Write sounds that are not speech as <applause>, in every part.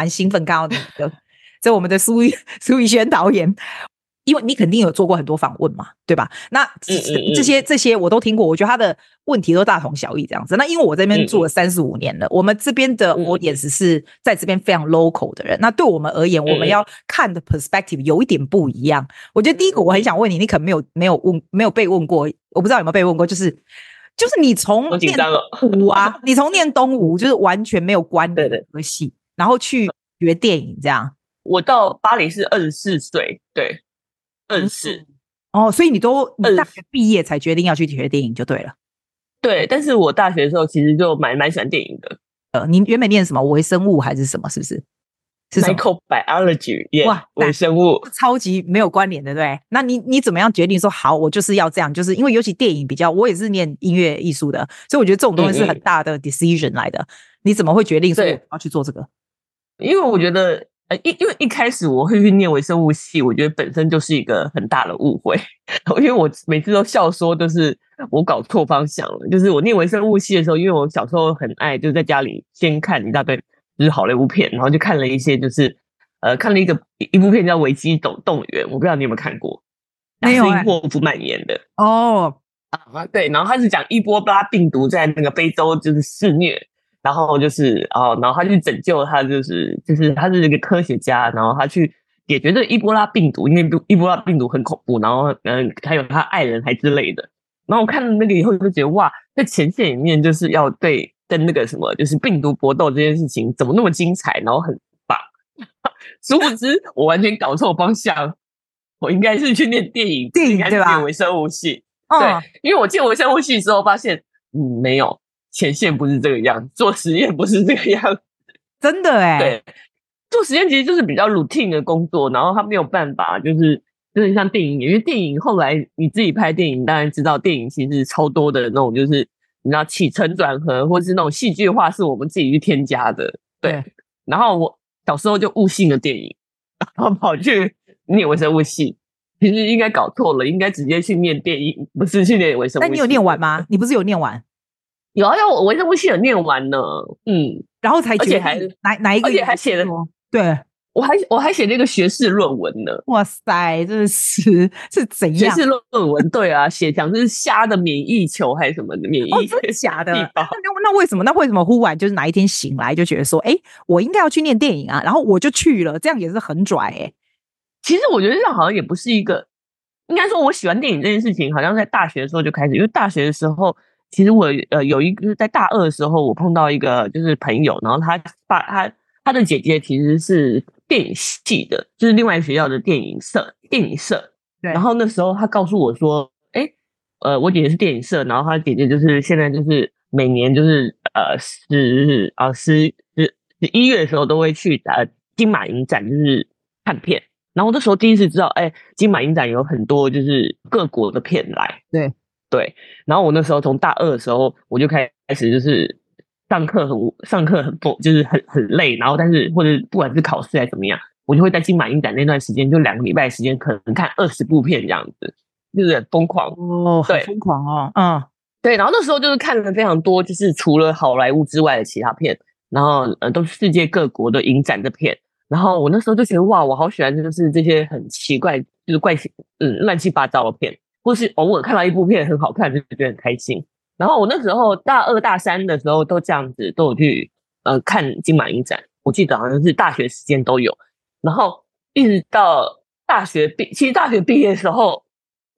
蛮兴奋看到你的，这 <laughs> 我们的苏玉 <laughs> 苏玉轩导演。因为你肯定有做过很多访问嘛，对吧？那这些这些我都听过，我觉得他的问题都大同小异这样子。那因为我这边住了三十五年了，我们这边的我也只是在这边非常 local 的人。那对我们而言，我们要看的 perspective 有一点不一样。我觉得第一个我很想问你，你可能没有没有问没有被问过，我不知道有没有被问过，就是就是你从念武啊，你从念东吴就是完全没有关的科系，然后去学电影这样。我到巴黎是二十四岁，对。二十四哦，所以你都你大学毕业才决定要去学电影就对了。对，但是我大学的时候其实就蛮蛮喜欢电影的。呃，你原本念什么？微生物还是什么？是不是？是 Microbiology，、yeah, 哇，微生物超级没有关联的，对。那你你怎么样决定说好，我就是要这样？就是因为尤其电影比较，我也是念音乐艺术的，所以我觉得这种东西是很大的 decision 来的。嗯嗯，你怎么会决定说要去做这个？因为我觉得。呃，因因为一开始我会去念微生物系，我觉得本身就是一个很大的误会，<laughs> 因为我每次都笑说，就是我搞错方向了。就是我念微生物系的时候，因为我小时候很爱，就在家里先看一大堆就是好莱坞片，然后就看了一些，就是呃看了一个一部片叫《危机动动员》，我不知道你有没有看过，没有、欸，霍夫曼演的哦啊，对，然后他是讲伊波拉病毒在那个非洲就是肆虐。然后就是哦，然后他去拯救他，就是就是他是一个科学家，然后他去解决这个伊波拉病毒，因为伊波拉病毒很恐怖，然后嗯，还有他爱人还之类的。然后我看了那个以后就觉得哇，在前线里面就是要对跟那个什么，就是病毒搏斗这件事情怎么那么精彩，然后很棒。<laughs> 殊不知我完全搞错方向，我应该是去念电影，电影应该是念微生物系，对，因为我进微生物系之后发现，嗯，没有。前线不是这个样，做实验不是这个样，<laughs> 真的哎。对，做实验其实就是比较 routine 的工作，然后他没有办法，就是就是像电影，因为电影后来你自己拍电影，当然知道电影其实超多的那种，就是你知道起承转合，或是那种戏剧化，是我们自己去添加的。对。对，然后我小时候就误信了电影，然后跑去念微生物系，其实应该搞错了，应该直接去念电影，不是去念微生物系。那你有念完吗？你不是有念完？有啊，我微生物系有念完呢，嗯，然后才而且还哪哪一个，而且还写了，对，我还我还写了一个学士论文呢。哇塞，这是是怎样？学士论文对啊，写讲是虾的免疫球还是什么的免疫？哦，真的假的？那那为什么？那为什么忽然就是哪一天醒来就觉得说，哎，我应该要去念电影啊？然后我就去了，这样也是很拽哎、欸。其实我觉得这样好像也不是一个，应该说我喜欢电影这件事情，好像在大学的时候就开始，因为大学的时候。其实我呃有一个在大二的时候，我碰到一个就是朋友，然后他爸他他的姐姐其实是电影系的，就是另外学校的电影社电影社。对。然后那时候他告诉我说，哎，呃，我姐姐是电影社，然后他姐姐就是现在就是每年就是呃十啊十十十一月的时候都会去呃金马影展就是看片。然后那时候第一次知道，哎，金马影展有很多就是各国的片来。对。对，然后我那时候从大二的时候，我就开始就是上课很上课很不就是很很累，然后但是或者不管是考试还是怎么样，我就会在金马影展那段时间，就两个礼拜的时间，可能看二十部片这样子，就是很疯狂哦，对，疯狂哦，嗯，对，然后那时候就是看了非常多，就是除了好莱坞之外的其他片，然后呃都是世界各国的影展的片，然后我那时候就觉得哇，我好喜欢就是这些很奇怪，就是怪奇嗯乱七八糟的片。或是偶尔看到一部片很好看，就觉得很开心。然后我那时候大二大三的时候都这样子，都有去呃看金马影展。我记得好像是大学时间都有。然后一直到大学毕，其实大学毕业的时候，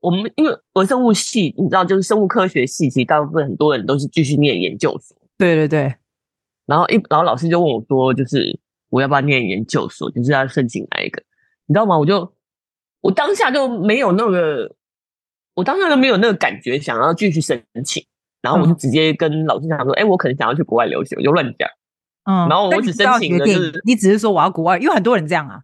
我们因为微生物系，你知道，就是生物科学系，其实大部分很多人都是继续念研究所。对对对。然后一然后老师就问我说，就是我要不要念研究所，就是要申请哪一个？你知道吗？我就我当下就没有那个。我当时都没有那个感觉，想要继续申请，然后我就直接跟老师讲说：“哎、嗯欸，我可能想要去国外留学。”我就乱讲。嗯，然后我只申请的就是，你只是说我要国外，因为很多人这样啊。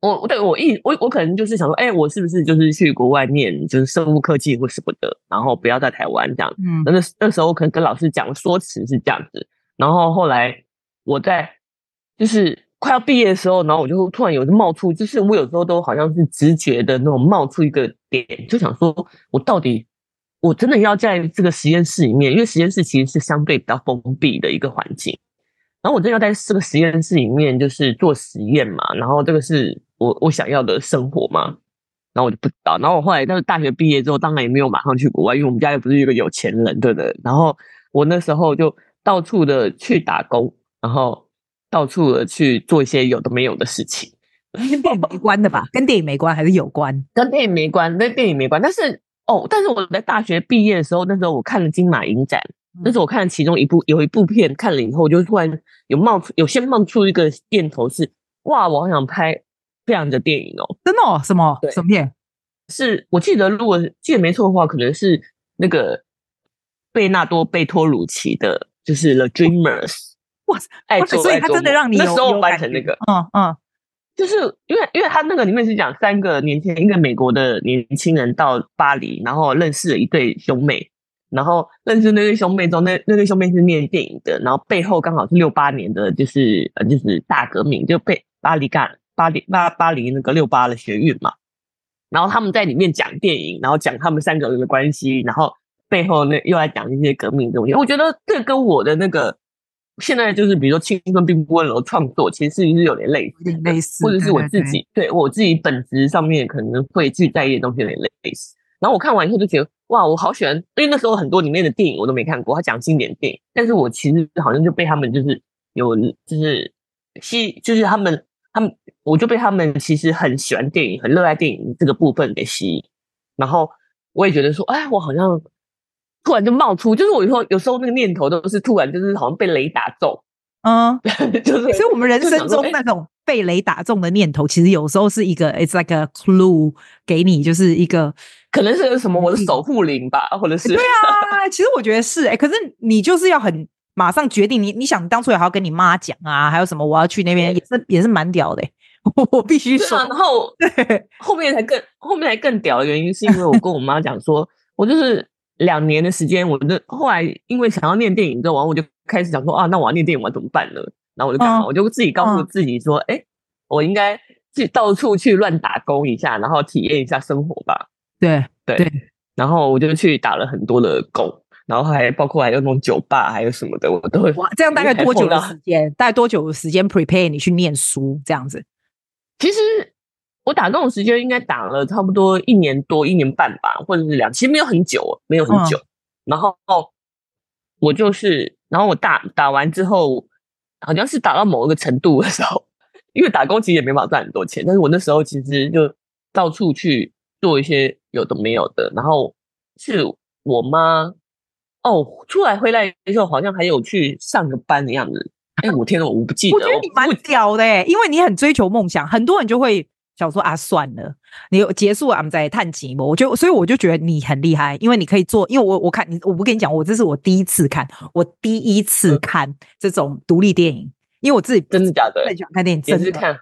我对我一我我可能就是想说：“哎、欸，我是不是就是去国外念就是生物科技或什么的，然后不要在台湾这样。”嗯，那那时候可能跟老师讲说辞是这样子，然后后来我在就是。快要毕业的时候，然后我就突然有一个冒出，就是我有时候都好像是直觉的那种冒出一个点，就想说，我到底我真的要在这个实验室里面，因为实验室其实是相对比较封闭的一个环境，然后我真的要在这个实验室里面就是做实验嘛，然后这个是我我想要的生活嘛，然后我就不知道。然后我后来，但是大学毕业之后，当然也没有马上去国外，因为我们家又不是一个有钱人，对不对？然后我那时候就到处的去打工，然后到处的去做一些有的没有的事情，跟电影没关的吧？跟电影没关还是有关？跟电影没关，跟电影没关。但是哦，但是我在大学毕业的时候，那时候我看了金马影展。那时候我看了其中一部，有一部片看了以后，我就突然有冒出，有先冒出一个念头是，哇，我好想拍这样的电影哦，真的哦？什么？什么片？是我记得，如果记得没错的话，可能是那个贝纳多·贝托鲁奇的，就是《The Dreamers》。哇塞！哎，所以他真的让你有那时候翻成那个，嗯嗯，就是因为因为他那个里面是讲三个年轻一个美国的年轻人到巴黎，然后认识了一对兄妹。然后认识那对兄妹之后，那那对兄妹是念电影的，然后背后刚好是六八年的，就是呃，就是大革命，就被巴黎干巴黎巴巴黎那个六八的学运嘛。然后他们在里面讲电影，然后讲他们三个人的关系，然后背后那又来讲一些革命东西。我觉得这跟我的那个现在就是比如说青春并不温柔创作，其实是有点类似，类似，或者是我自己对，我自己本质上面可能会去在意的东西有点类似。然后我看完以后就觉得，哇，我好喜欢，因为那时候很多里面的电影我都没看过，他讲经典电影，但是我其实好像就被他们就是有就是吸，就是他们他们，我就被他们其实很喜欢电影，很热爱电影这个部分给吸引。然后我也觉得说，哎，我好像突然就冒出，就是我有时候有时候那个念头都是突然就是好像被雷打中，嗯，<laughs> 就是，所以我们人生中那种。被雷打中的念头，其实有时候是一个，it's like a clue 给你，就是一个可能是什么我的守护灵吧，或者是对啊，其实我觉得是哎、欸，可是你就是要很马上决定，你你想当初也还要跟你妈讲啊，还有什么我要去那边也是也是蛮屌的、欸，<laughs> 我必须说，然后对 <laughs> 后面才更后面才更屌的原因是因为我跟我妈讲说，我就是两年的时间，我就后来因为想要念电影之后，完我就开始想说啊，那我要念电影，我要怎么办呢？然后我就干嘛？嗯、我就自己告诉自己说：“哎、嗯，我应该去到处去乱打工一下，然后体验一下生活吧。对”对对。然后我就去打了很多的工，然后还包括还有那种酒吧，还有什么的，我都会。哇，这样大概多久的时间？大概多久的时间 prepare 你去念书这样子？其实我打工的时间应该打了差不多一年多、一年半吧，或者是两，其实没有很久，没有很久。嗯、然后我就是，然后我打打完之后。好像是打到某一个程度的时候，因为打工其实也没办法赚很多钱，但是我那时候其实就到处去做一些有的没有的，然后是我妈哦，出来回来的时候好像还有去上个班的样子。哎，我天呐，我不记得，我觉得你蛮屌的诶，因为你很追求梦想，很多人就会想说啊，算了，你结束了，我们再探寂寞。我就所以我就觉得你很厉害，因为你可以做，因为我我看你，我不跟你讲，我这是我第一次看，我第一次看这种独立电影，因为我自己真的假的很喜欢看电影，真的看，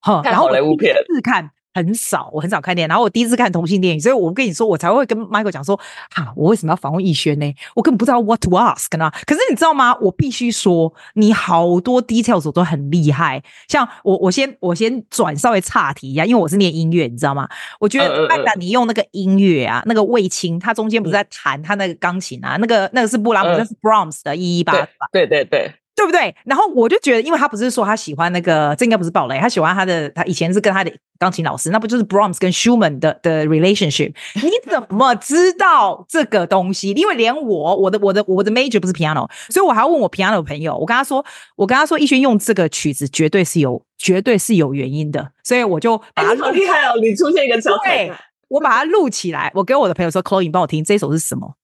哈，然后我第一次看。很少，我很少看电影。然后我第一次看同性电影，所以我跟你说，我才会跟 Michael 讲说，哈，我为什么要访问逸轩呢？我根本不知道 what to ask 呢。可是你知道吗？我必须说，你好多 details 都很厉害。像我，我先我先转稍微岔题一下，因为我是念音乐，你知道吗？我觉得艾达，你用那个音乐啊，那个卫青，他中间不是在弹他那个钢琴啊，那个那个是布拉姆，那是 Brahms 的一一八，对对对。对不对？然后我就觉得，因为他不是说他喜欢那个，这应该不是暴雷，他喜欢他的，他以前是跟他的钢琴老师，那不就是 Brahms 跟 Schumann 的的 relationship？<laughs> 你怎么知道这个东西？因为连我，我的我的我的 major 不是 piano，所以我还要问我 piano 的朋友，我跟他说，我跟他说，逸轩用这个曲子绝对是有，绝对是有原因的，所以我就把它。好厉害哦！你出现一个小彩蛋，我把它录起来，我给我的朋友说，Chloe，你帮我听这首是什么？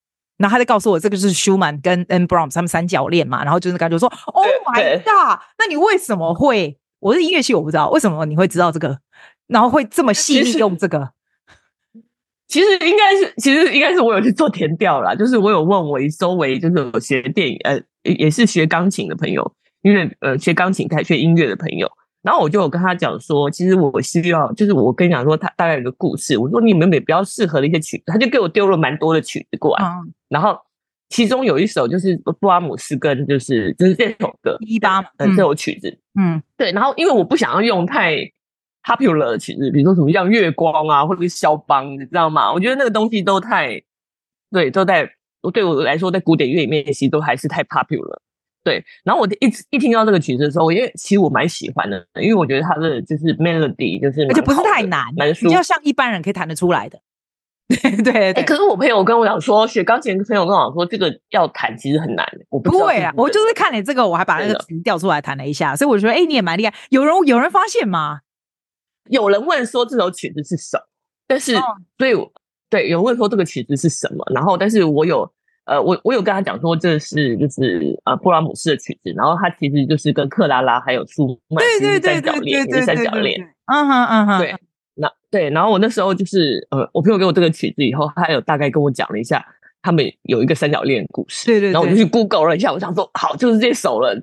然后他就告诉我，这个是舒曼跟 N Brahms 他们三角恋嘛，然后就是感觉说，<laughs> Oh my God，那你为什么会？我是音乐系，我不知道为什么你会知道这个，然后会这么细腻用这个。其实，应该是，其实应该是我有去做填调啦，就是我有问我周围就是有学电影呃，也是学钢琴的朋友，因为呃学钢琴开学音乐的朋友。然后我就有跟他讲说，其实我需要，就是我跟你讲说，他大概有个故事。我说你有没有比较适合的一些曲子，他就给我丢了蛮多的曲子过来。嗯、然后其中有一首就是布拉姆斯跟就是就是这首歌一八嗯这首曲子嗯对。然后因为我不想要用太 popular 的曲子，比如说什么像月光啊，或者是肖邦，你知道吗？我觉得那个东西都太对，都在对我来说，在古典乐里面其实都还是太 popular。对，然后我一一听到这个曲子的时候，因为其实我蛮喜欢的，因为我觉得它的就是 melody 就是而且不是太难，蛮舒服，要像一般人可以弹得出来的。对 <laughs> 对对、欸，可是我朋友跟我讲说，学钢琴的朋友跟我讲说，这个要弹其实很难。我不会啊，我就是看你这个，我还把那个词调出来弹了一下，所以我觉得，哎、欸，你也蛮厉害。有人有人发现吗？有人问说这首曲子是什么？但是，哦、所以对，有人问说这个曲子是什么？然后，但是我有呃，我我有跟他讲说，这是就是呃布拉姆斯的曲子，然后他其实就是跟克拉拉还有舒曼是三角恋，是三角恋。嗯哼嗯哼，对。那对，然后我那时候就是呃，我朋友给我这个曲子以后，他有大概跟我讲了一下，他们有一个三角恋故事。对，对对。然后我就去 Google 了一下，我想说，好，就是这首了，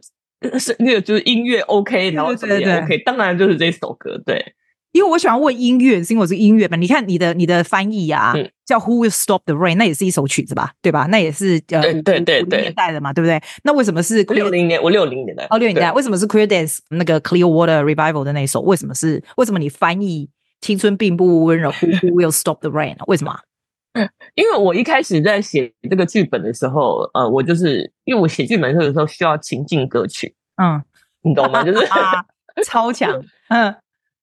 是那个就是音乐 OK，然后什么也 OK，对对对，当然就是这首歌。对，因为我喜欢问音乐，是因为我是音乐嘛。你看你的你的翻译啊，嗯、叫 Who Will Stop the Rain，那也是一首曲子吧？对吧？那也是呃，对对对对，年代的嘛，对不对？那为什么是六零年？我六零年代哦，六零年代，为什么是 Clear Dance 那个 Clearwater Revival 的那一首？为什么是？为什么你翻译？青春并不温柔，Who <laughs> will stop the rain？为什么？嗯，因为我一开始在写这个剧本的时候，呃，我就是因为我写剧本的时候需要情境歌曲，嗯，你懂吗？就是 <laughs> 超强，<laughs> 嗯，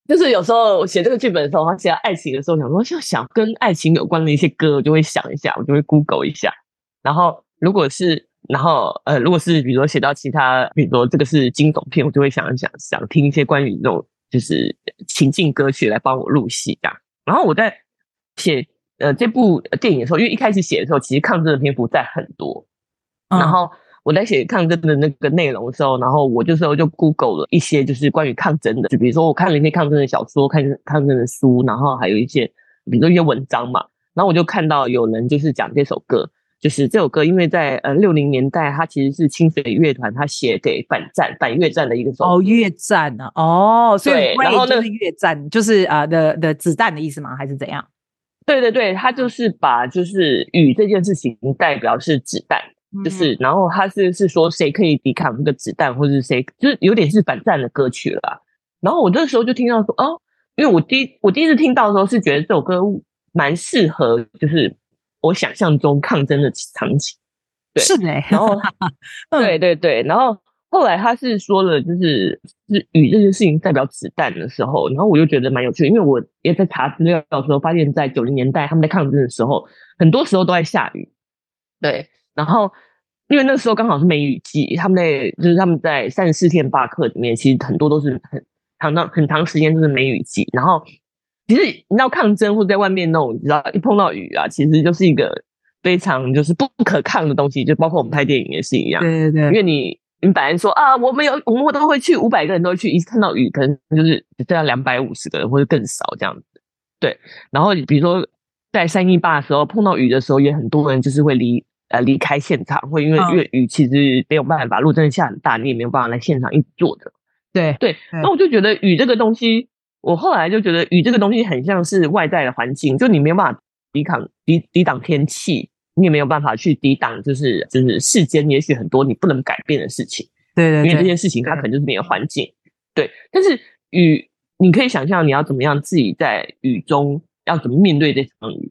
就是有时候写这个剧本的时候，他写爱情的时候，想说要想跟爱情有关的一些歌，我就会想一下，我就会 Google 一下。然后如果是，然后呃，如果是比如说写到其他，比如说这个是惊悚片，我就会想一想，想听一些关于这种。就是情境歌曲来帮我入戏这样，然后我在写呃这部电影的时候，因为一开始写的时候，其实抗争的篇幅在很多，嗯、然后我在写抗争的那个内容的时候，然后我就时候就 Google 了一些就是关于抗争的，就比如说我看了一些抗争的小说，看抗争的书，然后还有一些比如说一些文章嘛，然后我就看到有人就是讲这首歌。就是这首歌，因为在呃六零年代，它其实是清水乐团他写给反战、反越战的一个哦，越战啊，哦，所以然后那个越战就是啊的的子弹的意思吗？还是怎样？对对对，他就是把就是雨这件事情代表是子弹，嗯、就是然后他是是说谁可以抵抗那个子弹，或者是谁就是有点是反战的歌曲了。然后我那时候就听到说哦，因为我第一我第一次听到的时候是觉得这首歌蛮适合，就是。我想象中抗争的场景，对，是的。然后，<laughs> 对对对，然后后来他是说了，就是是雨这件事情代表子弹的时候，然后我就觉得蛮有趣的，因为我也在查资料的时候发现，在九零年代他们在抗争的时候，很多时候都在下雨，对。然后因为那时候刚好是梅雨季，他们在就是他们在三十四天罢课里面，其实很多都是很长到很长时间都是梅雨季，然后。其实你知道抗争或者在外面那种，你知道一碰到雨啊，其实就是一个非常就是不可抗的东西，就包括我们拍电影也是一样。对对对，因为你你本来说啊，我们有我们都会去五百个人都会去，一看到雨可能就是只剩下两百五十个人或者更少这样子。对，然后比如说在三一八的时候碰到雨的时候，也很多人就是会离呃离开现场，会因为因为雨其实没有办法，如果真的下很大，你也没有办法来现场一直坐着。对对，那我就觉得雨这个东西。我后来就觉得雨这个东西很像是外在的环境，就你没有办法抵抗、抵抵挡天气，你也没有办法去抵挡，就是就是世间也许很多你不能改变的事情。对对，对，因为这件事情它可能就是你的环境。对，对，但是雨，你可以想象你要怎么样自己在雨中要怎么面对这场雨，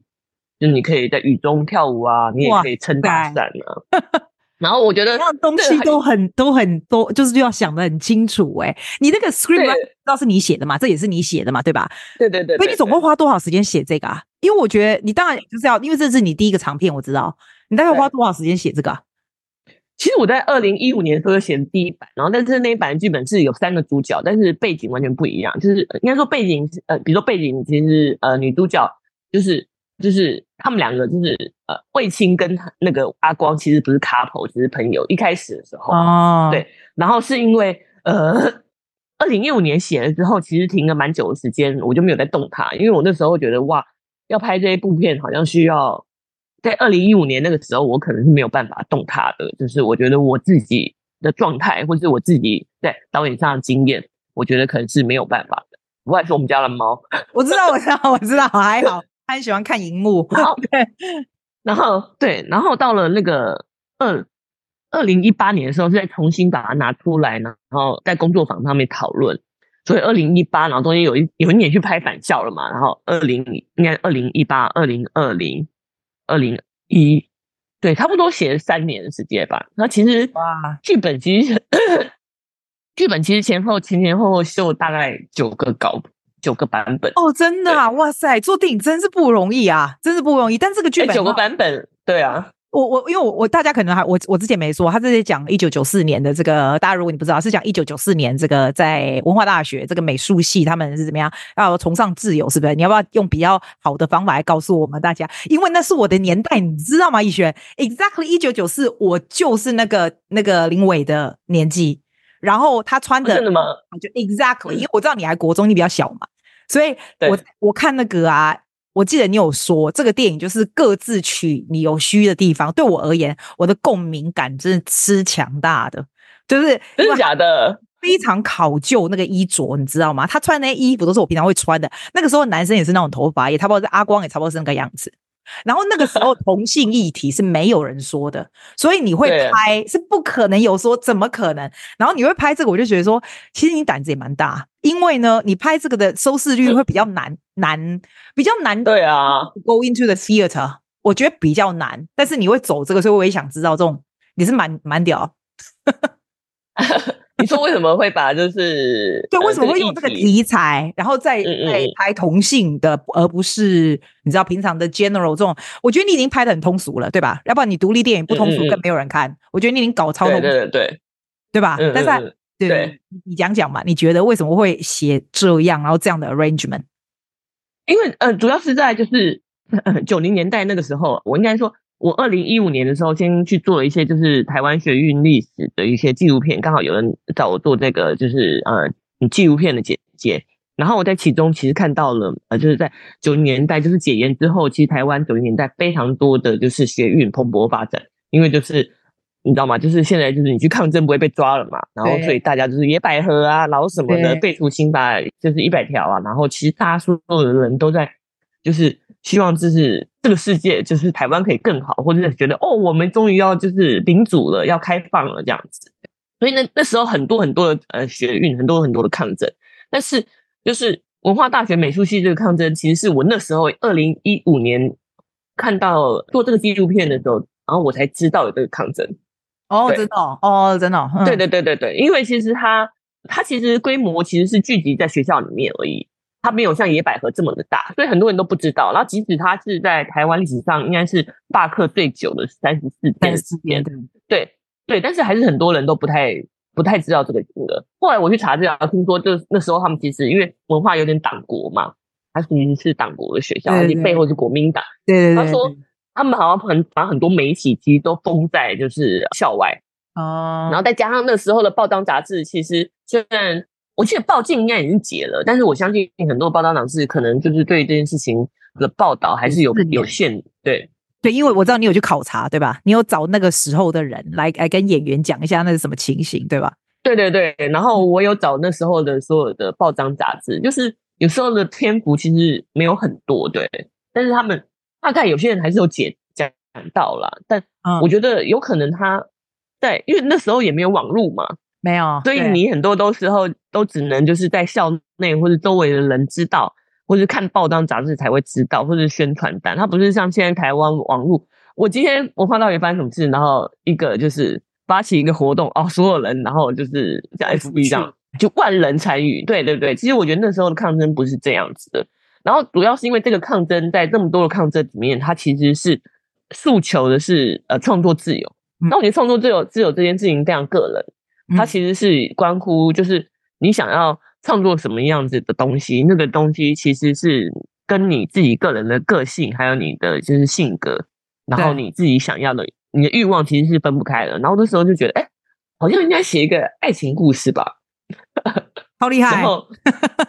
就是你可以在雨中跳舞啊，你也可以撑大伞啊。<laughs> 然后我觉得，样东西都很都很多，就是要想得很清楚哎。你那个 script 知道是你写的嘛？这也是你写的嘛？对吧？对对对。所以你总共花多少时间写这个啊？因为我觉得你当然就是要，因为这是你第一个长片，我知道你大概花多少时间写这个啊？其实我在二零一五年的时候写的第一版，然后但是那一版的剧本是有三个主角，但是背景完全不一样。就是应该说背景呃，比如说背景其实呃女主角就是。就是他们两个，就是呃，卫青跟那个阿光其实不是 couple，只是朋友。一开始的时候，哦，对，然后是因为呃，二零一五年写了之后，其实停了蛮久的时间，我就没有再动它，因为我那时候觉得哇，要拍这一部片，好像需要在二零一五年那个时候，我可能是没有办法动它的，就是我觉得我自己的状态，或是我自己在导演上的经验，我觉得可能是没有办法的。不过还是我们家的猫，我知道，我知道，我知道，<laughs> 还好。他很喜欢看荧幕，然后对，然后对，然后到了那个二二零一八年的时候，再重新把它拿出来呢，然后在工作坊上面讨论。所以二零一八，然后中间有一有一年去拍返校了嘛，然后二零应该二零一八、二零二零、二零一对，差不多写了三年的时间吧。那其实哇，剧本其实 <coughs> 剧本其实前后前前后后修大概九个稿，九个版本。哦，真的啊，哇塞，做电影真是不容易啊，真是不容易。但这个剧本、欸、九个版本，对啊。我我因为我我大家可能还我我之前没说，他这里讲一九九四年的这个，大家如果你不知道，是讲一九九四年这个在文化大学这个美术系他们是怎么样要崇尚自由，是不是？你要不要用比较好的方法来告诉我们大家？因为那是我的年代，你知道吗？逸轩，exactly 一九九四，我就是那个那个林伟的年纪，然后他穿的真的吗？就 exactly，因为我知道你还国中，你比较小嘛，所以我我看那个啊。我记得你有说，这个电影就是各自取你有虚的地方。对我而言，我的共鸣感真是吃强大的，就是真的假的？非常考究那个衣着，你知道吗？他穿的那些衣服都是我平常会穿的。那个时候男生也是那种头发，也差不多是阿光，也差不多是那个样子。然后那个时候同性议题是没有人说的，所以你会拍是不可能有说，怎么可能？然后你会拍这个，我就觉得说，其实你胆子也蛮大，因为呢，你拍这个的收视率会比较难，难比较难。对啊，Go into the theater，我觉得比较难。但是你会走这个，所以我也想知道这种你是蛮蛮屌。<laughs> 你说为什么会把就是 <laughs> 对，为什么会用这个题材，然后再再拍同性的，而不是你知道平常的 general 这种？我觉得你已经拍的很通俗了，对吧？要不然你独立电影不通俗，更没有人看。我觉得你已经搞超通俗，对对对，对吧？但是对，你讲讲嘛，你觉得为什么会写这样，然后这样的 arrangement？因为呃，主要是在就是九零年代那个时候，我应该说。我二零一五年的时候，先去做了一些就是台湾学运历史的一些纪录片，刚好有人找我做这个就是呃纪录片的简介。然后我在其中其实看到了呃，就是在九零年代就是解严之后，其实台湾九零年代非常多的就是学运蓬勃发展，因为就是你知道吗？就是现在就是你去抗争不会被抓了嘛，然后所以大家就是野百合啊，然后什么的废除刑法就是一百条啊，然后其实大多数的人都在就是。希望就是这个世界，就是台湾可以更好，或者是觉得哦，我们终于要就是民主了，要开放了这样子。所以那那时候很多很多的呃学运，很多很多的抗争。但是就是文化大学美术系这个抗争，其实是我那时候二零一五年看到做这个纪录片的时候，然后我才知道有这个抗争。哦，知道哦，真的。嗯、对对对对对，因为其实它它其实规模其实是聚集在学校里面而已。它没有像野百合这么的大，所以很多人都不知道。然后，即使它是在台湾历史上应该是罢课最久的三十四天，四天，对对，但是还是很多人都不太不太知道这个这个。后来我去查资料，听说就那时候他们其实因为文化有点党国嘛，它其实是党国的学校，而且背后是国民党。对对对，他说他们好像很把很多媒体其实都封在就是校外哦，然后再加上那时候的报章杂志，其实虽然。我记得报禁应该已经解了，但是我相信很多报道党是可能就是对这件事情的报道还是有有限。对对，因为我知道你有去考察，对吧？你有找那个时候的人来来跟演员讲一下那是什么情形，对吧？对对对，然后我有找那时候的所有的报章杂志，就是有时候的篇幅其实没有很多，对，但是他们大概有些人还是有解讲到了，但我觉得有可能他在，因为那时候也没有网络嘛。没有，所以你很多都时候都只能就是在校内或者周围的人知道，或者看报章杂志才会知道，或者宣传单。它不是像现在台湾网络，我今天我看到有发生什么事，然后一个就是发起一个活动哦，所有人然后就是像 FB 这样，就万人参与。对对对，其实我觉得那时候的抗争不是这样子的。然后主要是因为这个抗争在这么多的抗争里面，它其实是诉求的是呃创作自由。那我觉得创作自由自由这件事情非常个人。它其实是关乎，就是你想要创作什么样子的东西，那个东西其实是跟你自己个人的个性，还有你的就是性格，然后你自己想要的，你的欲望其实是分不开的。然后那时候就觉得，哎，好像应该写一个爱情故事吧，好厉害。然后，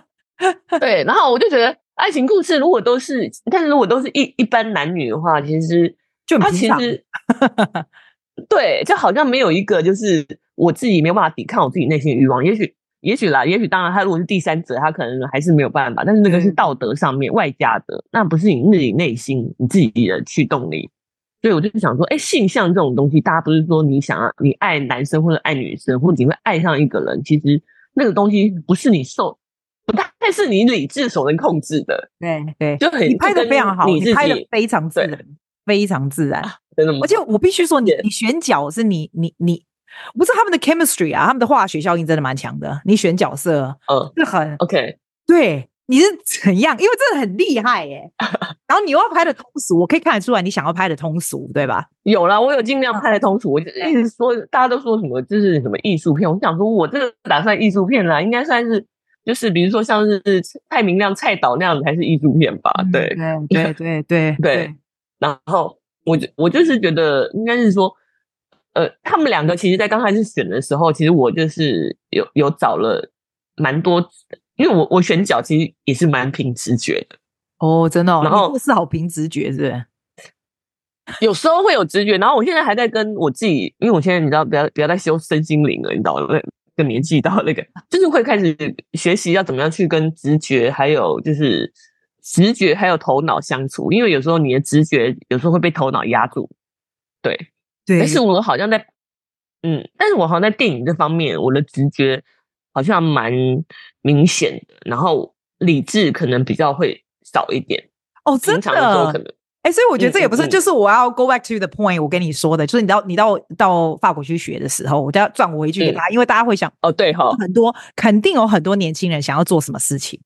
<laughs> 对，然后我就觉得，爱情故事如果都是，但是如果都是一一般男女的话，其实就他其实。<laughs> 对，就好像没有一个，就是我自己没有办法抵抗我自己内心的欲望。也许，也许啦，也许当然，他如果是第三者，他可能还是没有办法。但是那个是道德上面外加的，那不是你自己内心你自己的驱动力。所以我就想说，哎，性向这种东西，大家不是说你想要你爱男生或者爱女生，或者你会爱上一个人，其实那个东西不是你受，不太是你理智所能控制的。对对，就很你拍的非常好，你，你拍的非常自然，非常自然。真的吗？而且我必须说你，你你选角是你你你，不是他们的 chemistry 啊，他们的化学效应真的蛮强的。你选角色，嗯，是很 OK，对。你是怎样？因为真的很厉害耶，<laughs> 然后你又要拍的通俗，我可以看得出来你想要拍的通俗，对吧？有啦，我有尽量拍的通俗。我就一直说，大家都说什么就是什么艺术片，我想说，我这个打算艺术片啦，应该算是就是比如说像是蔡明亮、蔡导那样的才是艺术片吧？对，对，对，<laughs> 对，对，对。然后我就我就是觉得应该是说，呃，他们两个其实在刚开始选的时候，其实我就是有有找了蛮多。因为我我选角其实也是蛮凭直觉的哦，真的、哦，然后是好凭直觉，是不是？<laughs> 有时候会有直觉，然后我现在还在跟我自己，因为我现在你知道，不要不要再修身心灵了，你知道那个年纪到那个，<laughs> 就是会开始学习要怎么样去跟直觉，还有就是直觉还有头脑相处，因为有时候你的直觉有时候会被头脑压住，对对，但是我好像在嗯，但是我好像在电影这方面，我的直觉。好像蛮明显的，然后理智可能比较会少一点哦，真的，哎、欸，所以我觉得这也不是，嗯、就是我要 go back to the point，我跟你说的，就是你到你到到法国去学的时候，我就要转回去给他，嗯、因为大家会想，哦，对哈，很多肯定有很多年轻人想要做什么事情，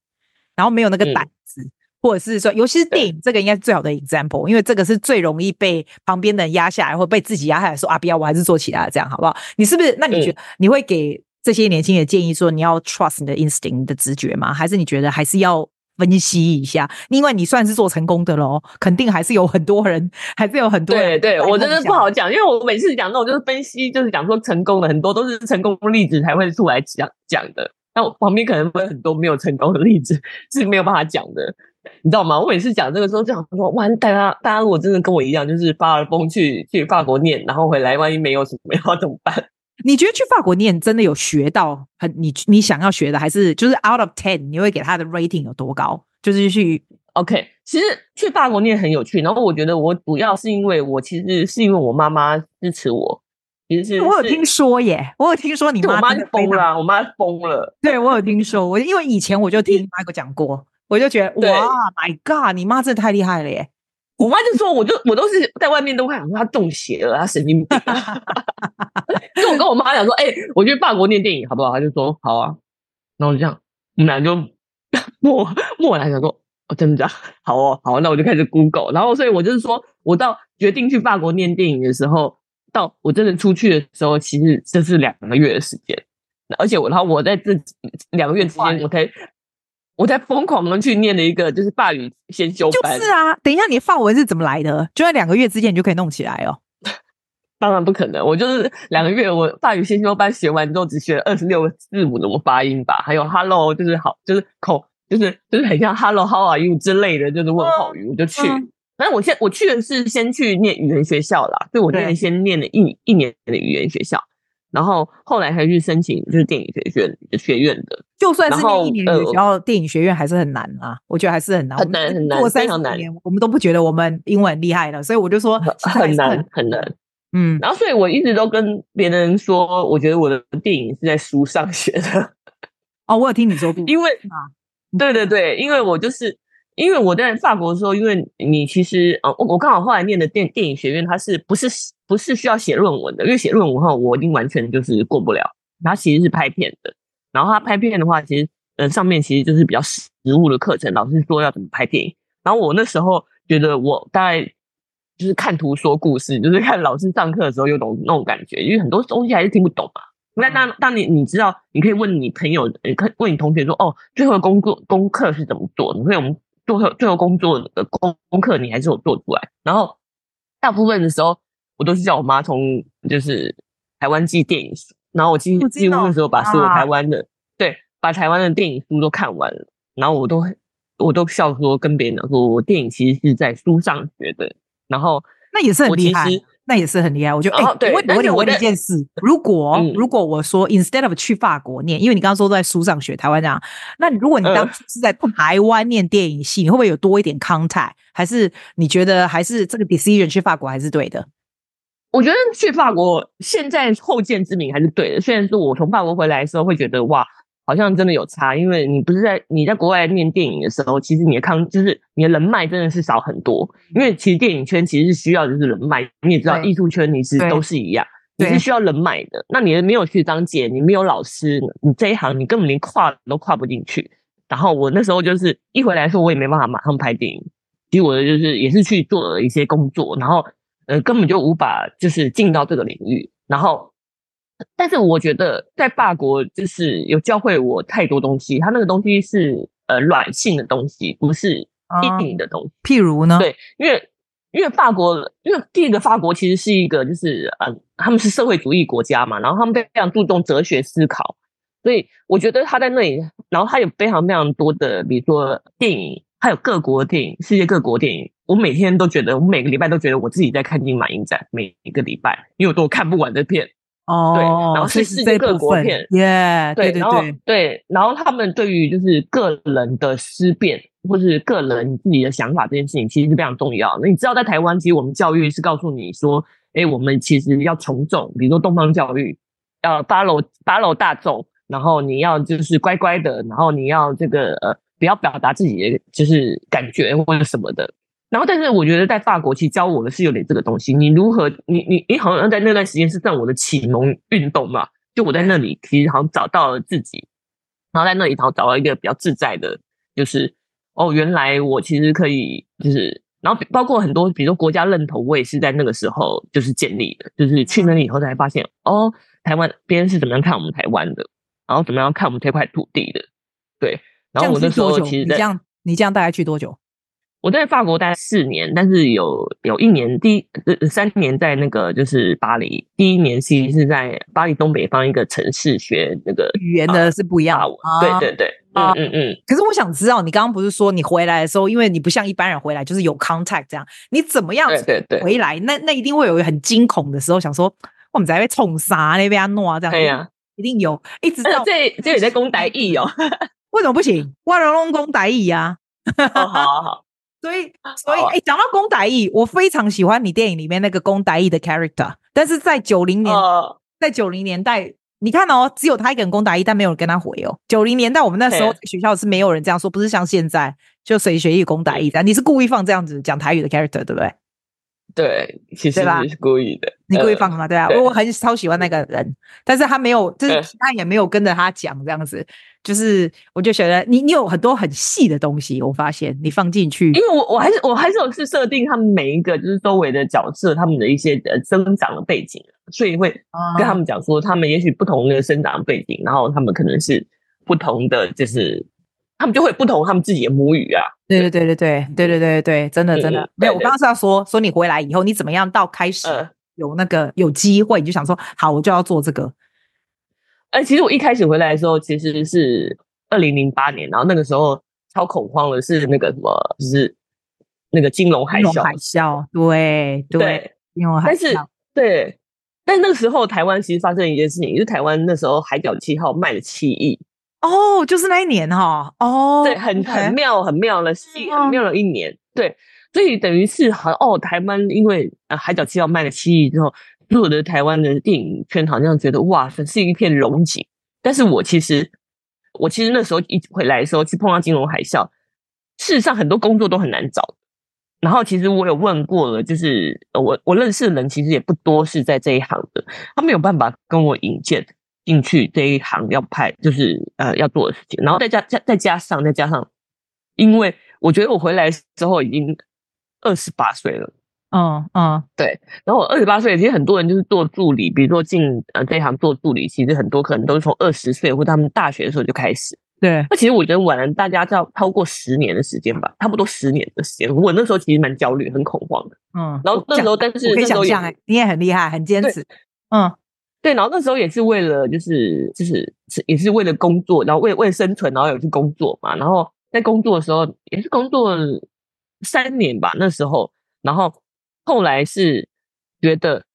然后没有那个胆子，嗯、或者是说，尤其是电影，这个应该是最好的 example，因为这个是最容易被旁边的人压下来，或被自己压下来说，啊，不要，我还是做其他的，这样好不好？你是不是？那你觉得你会给？这些年轻人建议说：“你要 trust 你的 instinct，你的直觉吗？还是你觉得还是要分析一下？另外你算是做成功的喽，肯定还是有很多人，还是有很多人。对对，我真的不好讲，因为我每次讲那种就是分析，就是讲说成功的很多都是成功例子才会出来讲讲的。那我旁边可能会很多没有成功的例子是没有办法讲的，你知道吗？我每次讲这个时候，就想说：哇，大家大家如果真的跟我一样，就是发了疯去去法国念，然后回来万一没有什么 <laughs> 要怎么办？” <laughs> 你觉得去法国念真的有学到很你你想要学的，还是就是 out of ten 你会给他的 rating 有多高？就是去 OK，其实去法国念很有趣。然后我觉得我主要是因为我其实是因为我妈妈支持我，其实是我有听说耶，我有听说你妈妈疯了，我妈疯了。对，我有听说，我因为以前我就听 <laughs> Michael 讲过，我就觉得哇，My God，你妈真的太厉害了耶！我妈就说，我就我都是在外面都会想说她中邪了，她神经病。<laughs> 就我跟我妈讲说，哎、欸，我去法国念电影好不好？她就说好啊。然后就这样，我们俩就 <laughs> 默默然想说，哦，真的 <laughs> 好哦，好，那我就开始 Google。然后，所以我就是说，我到决定去法国念电影的时候，到我真的出去的时候，其实这是两个月的时间。而且我，然后我在这两个月之间，我才。我在疯狂的去念了一个就是法语先修班，就是啊。等一下，你的法文是怎么来的？就在两个月之间你就可以弄起来哦？<laughs> 当然不可能，我就是两个月，我法语先修班学完之后，只学了二十六个字母怎么发音吧，还有 hello 就是好，就是口，就是就是很像 hello how are you 之类的，就是问候语，我就去。反正我先我去的是先去念语言学校啦，所以我念先念了一一年的语言学校。然后后来还去申请，就是电影学院学院的。就算是念一年学校，电影学院还是很难啊！我觉得还是很难，很难很难，过三年我们都不觉得我们英文厉害了，所以我就说很难很难。嗯，然后所以我一直都跟别人说，我觉得我的电影是在书上学的。<laughs> 哦，我有听你说过，因为对对对，因为我就是。因为我在法国的时候，因为你其实啊，我我刚好后来念的电电影学院，它是不是不是需要写论文的？因为写论文后，我已经完全就是过不了。它其实是拍片的，然后它拍片的话，其实呃上面其实就是比较实务的课程，老师说要怎么拍电影。然后我那时候觉得我大概就是看图说故事，就是看老师上课的时候有种那种感觉，因为很多东西还是听不懂嘛。那当当你你知道，你可以问你朋友，你可以问你同学说，哦，最后的工作功课是怎么做？你会我们。最后，最后工作的功功课你还是有做出来。然后大部分的时候，我都是叫我妈从就是台湾寄电影书，然后我几几乎那时候把所有台湾的对，把台湾的电影书都看完了。然后我都我都笑说跟别人讲说，我电影其实是在书上学的。然后那也是很厉害。那也是很厉害，我觉得。哎、欸，对，我我我问你一件事，如果、嗯、如果我说 instead of 去法国念，因为你刚刚说都在书上学台湾这样，那如果你当初是在台湾念电影系，呃、你会不会有多一点 contact？还是你觉得还是这个 decision 去法国还是对的？我觉得去法国现在后见之明还是对的。虽然说我从法国回来的时候会觉得哇，好像真的有差，因为你不是在你在国外念电影的时候，其实你的康就是你的人脉真的是少很多。因为其实电影圈其实是需要就是人脉，你也知道艺术圈你是都是一样，你是需要人脉的。那你没有学长姐，你没有老师，你这一行你根本连跨都跨不进去。然后我那时候就是一回来说，我也没办法马上拍电影，结果就是也是去做了一些工作，然后呃根本就无法就是进到这个领域，然后。但是我觉得在法国就是有教会我太多东西，它那个东西是呃软性的东西，不是硬的东西。Uh, 譬如呢？对，因为因为法国，因为第一个法国其实是一个就是呃他们是社会主义国家嘛，然后他们非常注重哲学思考，所以我觉得他在那里，然后他有非常非常多的，比如说电影，还有各国的电影，世界各国电影，我每天都觉得，我每个礼拜都觉得我自己在看金马影展，每一个礼拜，因为我都看不完的片。哦，对，然后是世界各国片，耶，对对对对，然后他们对于就是个人的思辨或是个人自己的想法这件事情，其实是非常重要那。你知道，在台湾，其实我们教育是告诉你说，哎，我们其实要从众，比如说东方教育，要 follow follow 大众，然后你要就是乖乖的，然后你要这个呃，不要表达自己的就是感觉或者什么的。然后，但是我觉得在法国其实教我的是有点这个东西。你如何，你你你好像在那段时间是算我的启蒙运动嘛？就我在那里其实好像找到了自己，然后在那里头找到一个比较自在的，就是哦，原来我其实可以，就是然后包括很多，比如说国家认同，我也是在那个时候就是建立的，就是去那里以后才发现哦，台湾别人是怎么样看我们台湾的，然后怎么样看我们这块土地的，对。然后我那时候其实这样你这样大概去多久？我在法国待了四年，但是有有一年第三年在那个就是巴黎，第一年其实是在巴黎东北方一个城市学那个语言的是不一样的，啊、对对对，啊、嗯嗯嗯。可是我想知道，你刚刚不是说你回来的时候，因为你不像一般人回来就是有 contact 这样，你怎么样对对回来？那那一定会有很惊恐的时候，想说我们在被冲杀那边啊诺啊这样，对呀，一定有，一直到这这也在攻台语哦，为什么不行？我龙龙攻台语呀，好好好。<laughs> 所以，所以，哎、欸，讲到公歹意，我非常喜欢你电影里面那个公歹意的 character。但是在九零年，在九零年代，你看哦，只有他一个人公台语，但没有人跟他回哦。九零年代我们那时候学校是没有人这样说，不是像现在就谁学一公台语这样。你是故意放这样子讲台语的 character，对不对？对，其实是故意的。你故意放的吗？对啊，我很超喜欢那个人，但是他没有，就是他也没有跟着他讲这样子。就是，我就觉得你你有很多很细的东西，我发现你放进去，因为我我还是我还是有去设定他们每一个就是周围的角色，他们的一些呃生长的背景，所以会跟他们讲说，他们也许不同的生长背景，然后他们可能是不同的，就是他们就会不同他们自己的母语啊。对对对对对对对对对，真的真的没有。我刚刚是要说说你回来以后，你怎么样到开始有那个有机会，你就想说好，我就要做这个。哎，其实我一开始回来的时候，其实是二零零八年，然后那个时候超恐慌的是那个什么，就是那个金融海啸。海啸，对对，金融海啸。但是对，但那个时候台湾其实发生一件事情，就是台湾那时候海角七号卖了七亿。哦，就是那一年哈、哦。哦，对，很很妙，很妙了，很妙了一年。对，所以等于是好像哦，台湾因为呃海角七号卖了七亿之后。入的台湾的电影圈好像觉得哇，是一片龙景。但是我其实，我其实那时候一回来的时候去碰到金融海啸，事实上很多工作都很难找。然后其实我有问过了，就是我我认识的人其实也不多是在这一行的，他没有办法跟我引荐进去这一行要拍，就是呃要做的事情。然后再加再再加上再加上，因为我觉得我回来之后已经二十八岁了。嗯嗯，对。然后我二十八岁，其实很多人就是做助理，比如说进呃这一行做助理，其实很多可能都是从二十岁或他们大学的时候就开始。对。那其实我觉得晚了大家要超过十年的时间吧，差不多十年的时间。我那时候其实蛮焦虑、很恐慌的。嗯。然后那时候，但是我可以想象，哎，你也很厉害，很坚持。嗯，对。然后那时候也是为了，就是就是也是为了工作，然后为为了生存，然后有去工作嘛。然后在工作的时候也是工作三年吧，那时候，然后。后来是觉得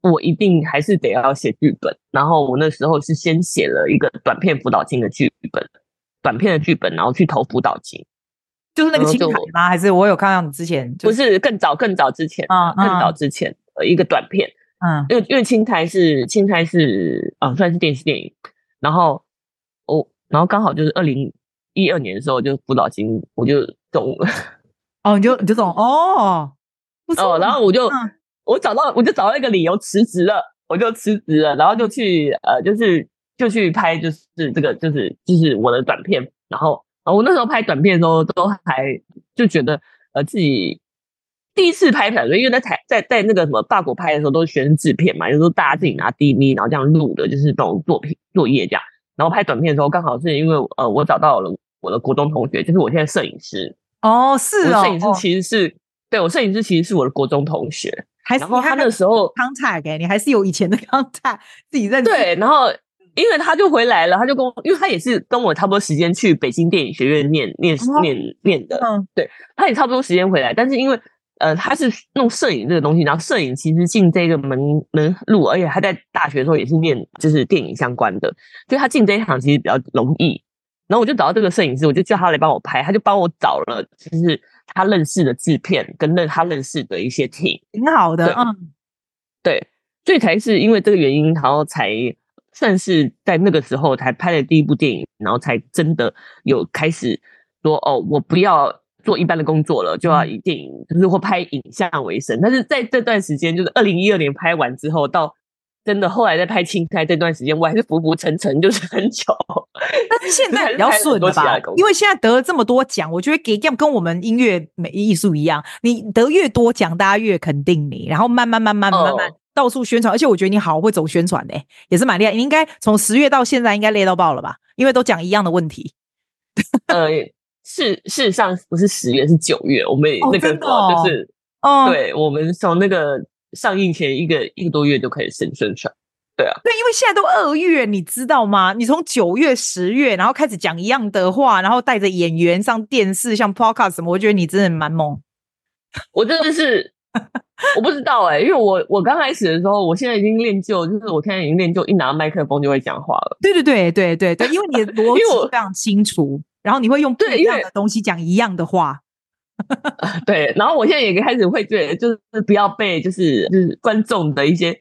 我一定还是得要写剧本，然后我那时候是先写了一个短片辅导金的剧本，短片的剧本，然后去投辅导金，就是那个青苔吗？还是我有看到你之前？不是更早更早之前啊，更早之前呃一个短片，嗯，因为因为青苔是青苔是啊算是电视电影，然后我然后刚好就是二零一二年的时候，就辅导金我就中了。哦，你就你就中哦，哦，然后我就、嗯、我找到我就找到一个理由辞职了，我就辞职了，然后就去呃，就是就去拍，就是这个就是就是我的短片，然后啊，我那时候拍短片的时候都还就觉得呃自己第一次拍短片，因为在台在在那个什么法国拍的时候都是学生制片嘛，有时候大家自己拿 DV，然后这样录的，就是这种作品作业这样，然后拍短片的时候刚好是因为呃我找到了我的国中同学，就是我现在摄影师。哦，是哦，摄影师其实是、哦、对我摄影师其实是我的国中同学，还是然后他那时候 contact 给你，还是有以前的 contact <laughs> 自己认识。对，然后因为他就回来了，他就跟我，因为他也是跟我差不多时间去北京电影学院念念、哦、念念的，嗯，对，他也差不多时间回来，但是因为呃他是弄摄影这个东西，然后摄影其实进这个门门路，而且他在大学的时候也是念就是电影相关的，所以他进这一行其实比较容易。然后我就找到这个摄影师，我就叫他来帮我拍，他就帮我找了，就是他认识的制片跟认他认识的一些 team，挺好的，嗯，对，所以才是因为这个原因，然后才算是在那个时候才拍了第一部电影，然后才真的有开始说哦，我不要做一般的工作了，就要以电影就是或拍影像为生。但是在这段时间，就是二零一二年拍完之后到。真的，后来在拍《青苔》这段时间，我还是浮浮沉沉，就是很久。<laughs> 但是现在比较顺了吧？因为现在得了这么多奖，我觉得给跟跟我们音乐美艺术一样，你得越多奖，大家越肯定你，然后慢慢慢慢慢慢到处宣传。而且我觉得你好会走宣传的，也是蛮厉害。你应该从十月到现在应该累到爆了吧？因为都讲一样的问题。<laughs> 呃，事事实上不是十月，是九月。我们那个就是，哦，对，我们从那个。上映前一个一个多月就可以先宣传，对啊，对，因为现在都二月，你知道吗？你从九月、十月，然后开始讲一样的话，然后带着演员上电视，像 podcast 什么，我觉得你真的蛮猛。我真的是，我不知道哎、欸，因为我我刚开始的时候，我现在已经练就，就是我现在已经练就，一拿麦克风就会讲话了。对对对对对对，因为你的 <laughs> 逻辑非常清楚，然后你会用不一样的东西讲一样的话。<laughs> 对，然后我现在也开始会觉得，就是不要被就是就是观众的一些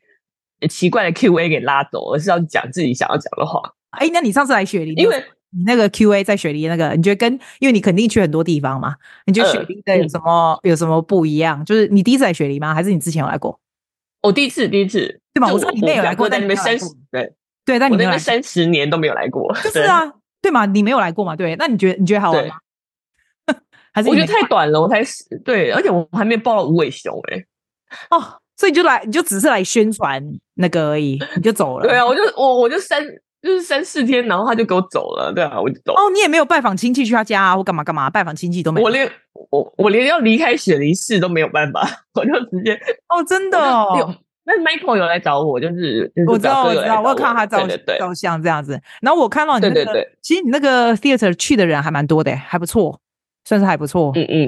奇怪的 Q&A 给拉走，而是要讲自己想要讲的话。哎，那你上次来雪梨，因为你那个 Q&A 在雪梨那个，你觉得跟因为你肯定去很多地方嘛，你觉得雪梨的有什么、呃、有什么不一样？就是你第一次来雪梨吗？还是你之前有来过？我第一次，第一次，对吧？我说你没有来过，在那边三十，对对，但你那边三十年都没有来过，就是啊，对嘛？你没有来过嘛？对，那你觉得你觉得好玩吗？还是我觉得太短了，我才对，而且我还没抱到无尾熊哎、欸，哦，所以你就来，你就只是来宣传那个而已，你就走了。对啊，我就我我就三就是三四天，然后他就给我走了，对啊，我就走。哦，你也没有拜访亲戚去他家啊，或干嘛干嘛？拜访亲戚都没有。我连我我连要离开雪梨市都没有办法，我就直接 <laughs> 哦，真的哦。那 Michael 有来找我，就是，就是我知道我知道，我有看到他照照相这样子。然后我看到你那个，对对对其实你那个 theater 去的人还蛮多的，还不错。算是还不错，嗯嗯，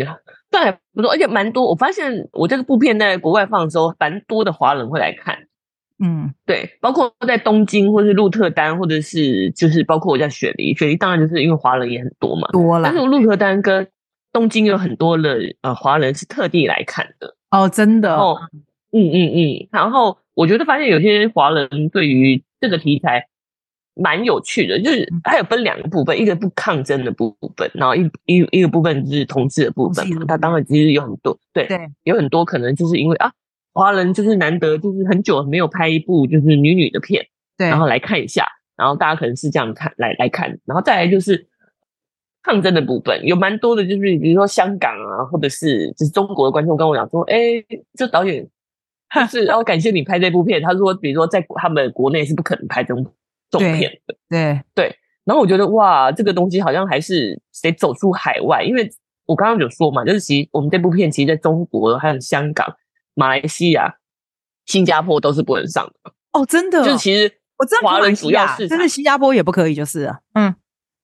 算还不错，而且蛮多。我发现我这个部片在国外放的时候，蛮多的华人会来看，嗯，对，包括在东京或是鹿特丹，或者是就是包括我在雪梨，雪梨当然就是因为华人也很多嘛，多了。但是鹿特丹跟东京有很多的呃华人是特地来看的哦，真的，哦，嗯嗯嗯，然后我觉得发现有些华人对于这个题材。蛮有趣的，就是它有分两个部分，一个不抗争的部分，然后一一一个部分就是同志的部分。它当然其实有很多，对，对有很多可能就是因为啊，华人就是难得就是很久没有拍一部就是女女的片，对，然后来看一下，然后大家可能是这样看来来看，然后再来就是抗争的部分，有蛮多的，就是比如说香港啊，或者是就是中国的观众跟我讲说，哎，这导演 <laughs> 就是要感谢你拍这部片，他说，比如说在他们国内是不可能拍这种。片的，对对，对，然后我觉得哇，这个东西好像还是得走出海外，因为我刚刚有说嘛，就是其实我们这部片其实在中国、还有香港、马来西亚、新加坡都是不能上的哦，真的，就是其实我知道华人主要是，真的新加坡也不可以，就是啊，嗯，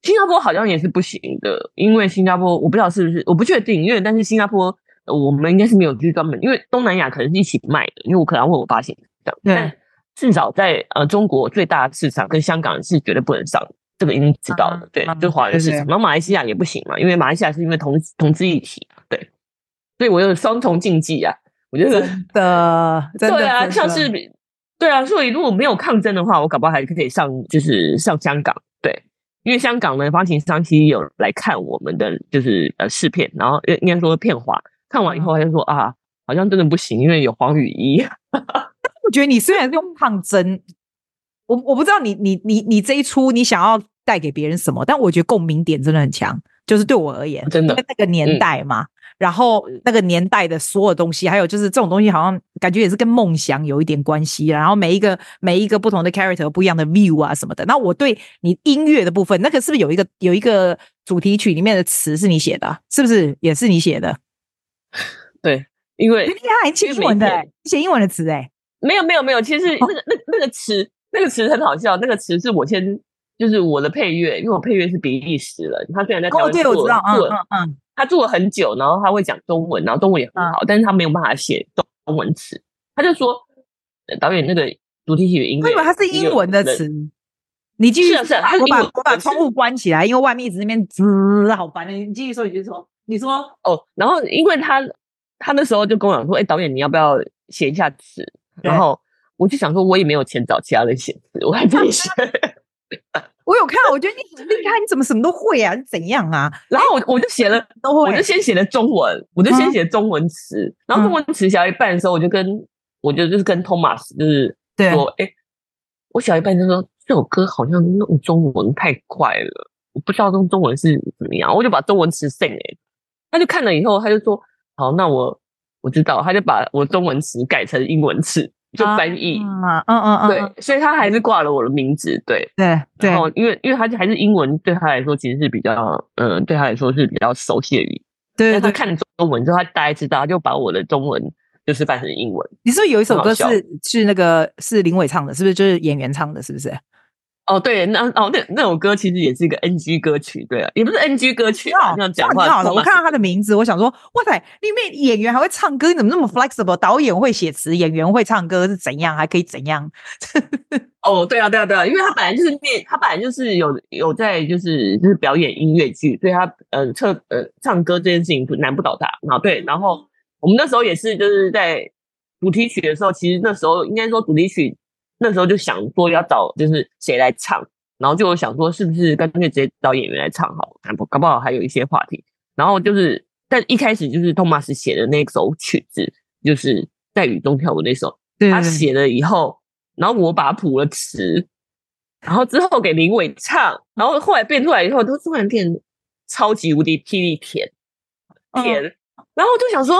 新加坡好像也是不行的，因为新加坡我不知道是不是，我不确定，因为但是新加坡我们应该是没有去专门，因为东南亚可能是一起卖的，因为我可能要问我发现这样，对。至少在呃中国最大的市场跟香港是绝对不能上，这个已经知道了。啊、对，啊、就华人市场。然后马来西亚也不行嘛，因为马来西亚是因为同同治一体，对，所以我有双重禁忌啊。我觉得真的，真的对啊，像是对啊，所以如果没有抗争的话，我搞不好还可以上，就是上香港。对，因为香港呢发行商其实有来看我们的就是呃试片，然后应该说片花，看完以后他就说啊，好像真的不行，因为有黄雨衣。我觉得你虽然是用抗争，我我不知道你你你你这一出你想要带给别人什么，但我觉得共鸣点真的很强，就是对我而言，真的那个年代嘛。嗯然后那个年代的所有东西，还有就是这种东西，好像感觉也是跟梦想有一点关系。然后每一个每一个不同的 character 不一样的 view 啊什么的。那我对你音乐的部分，那个是不是有一个有一个主题曲里面的词是你写的？是不是也是你写的？<laughs> 对，因为你还写英文的，你写英文的词哎？没有没有没有，其实那个那那个词那个词很好笑，那个词是我先就是我的配乐，因为我配乐是比利时人，他虽然在台湾做，哦、对我知道，嗯嗯嗯。他住了很久，然后他会讲中文，然后中文也很好，嗯、但是他没有办法写中文词。他就说，导演那个主题曲音乐，为什么他是英文的词？你继续，是啊，是啊，我把我把窗户关起来，因为外面一直那边滋，好烦的。你继续说，你继续说，你说哦。然后因为他他那时候就跟我讲说，哎、欸，导演你要不要写一下词？然后我就想说，我也没有钱找其他人写字，我还自己写。<laughs> 我有看，我觉得你很厉害，你怎么什么都会啊？是怎样啊？然后我我就写了，我就先写了中文，我就先写中文词，然后中文词写到一半的时候，我就跟我就就是跟 Thomas 就是说，哎，我写到一半就说这首歌好像用中文太快了，我不知道用中文是怎么样，我就把中文词 send 给他，他就看了以后，他就说好，那我我知道，他就把我中文词改成英文词。就翻译，嗯嗯嗯，对，所以他还是挂了我的名字，对对对。然后因为因为他还是英文，对他来说其实是比较，嗯，对他来说是比较熟悉的语。对，他看中文之后，他大概知道，他就把我的中文就是翻成英文。你是不是有一首歌是是那个是林伟唱的，是不是？就是演员唱的，是不是？哦，对，那哦，那那首歌其实也是一个 NG 歌曲，对啊，也不是 NG 歌曲，这样讲话。好了，我看到他的名字，我想说，哇塞，里面演员还会唱歌，你怎么那么 flexible？导演会写词，演员会唱歌是怎样？还可以怎样？<laughs> 哦，对啊，对啊，对啊，因为他本来就是念，他本来就是有有在就是就是表演音乐剧，所以他呃唱呃唱歌这件事情不难不倒他。然后对，然后我们那时候也是就是在主题曲的时候，其实那时候应该说主题曲。那时候就想说要找就是谁来唱，然后就想说是不是干脆直接找演员来唱好，搞不好还有一些话题。然后就是，但一开始就是托马斯写的那首曲子，就是在雨中跳舞那首，他写了以后，然后我把它谱了词，然后之后给林伟唱，然后后来变出来以后，都突然变超级无敌霹雳甜甜，然后我就想说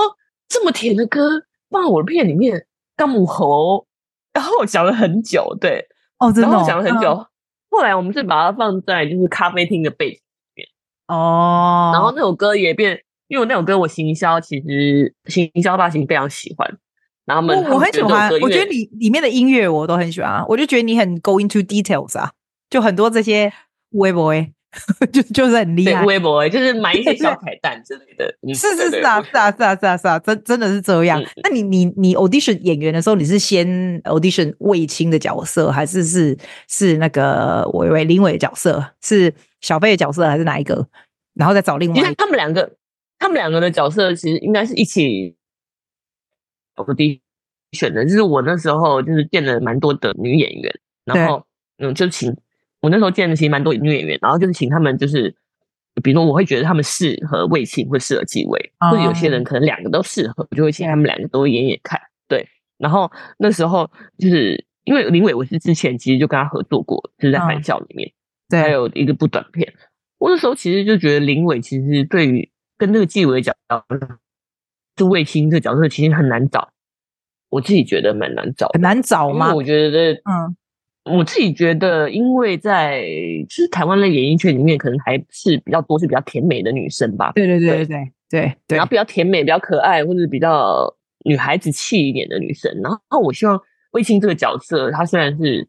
这么甜的歌放在我的片里面，干母猴。然后我想了很久，对，哦，真的、哦，然后想了很久。嗯、后来我们是把它放在就是咖啡厅的背景里面，哦。然后那首歌也变，因为那首歌我行销其实行销发型非常喜欢，然后们我，我很喜欢，我觉得里里面的音乐我都很喜欢啊，我就觉得你很 go into details 啊，就很多这些微博。<laughs> 就就是很厉害，微博就是买一些小彩蛋之类的。是是是啊，是啊是啊是啊是啊，真真的是这样。那你你你 audition 演员的时候，你是先 audition 魏青的角色，还是是是那个伟伟林伟的角色，是小飞的角色，还是哪一个？然后再找另外。他们两个，他们两个的角色其实应该是一起 audition 的。就是我那时候就是见了蛮多的女演员，然后嗯，就请。我那时候见的其实蛮多女演员，然后就是请他们，就是比如说我会觉得他们适合魏庆，会适合纪委，或者有些人可能两个都适合，我就会请他们两个都演演看。对，然后那时候就是因为林伟，我是之前其实就跟他合作过，就是在返校里面，对，还有一个部短片。我那时候其实就觉得林伟其实对于跟那个纪委角色，就卫青这个角色其实很难找，我自己觉得蛮难找，很难找吗？我觉得，嗯。我自己觉得，因为在其实台湾的演艺圈里面，可能还是比较多是比较甜美的女生吧。对对对对对对，对，然后比较甜美、比较可爱，或者比较女孩子气一点的女生。然后我希望魏青这个角色，她虽然是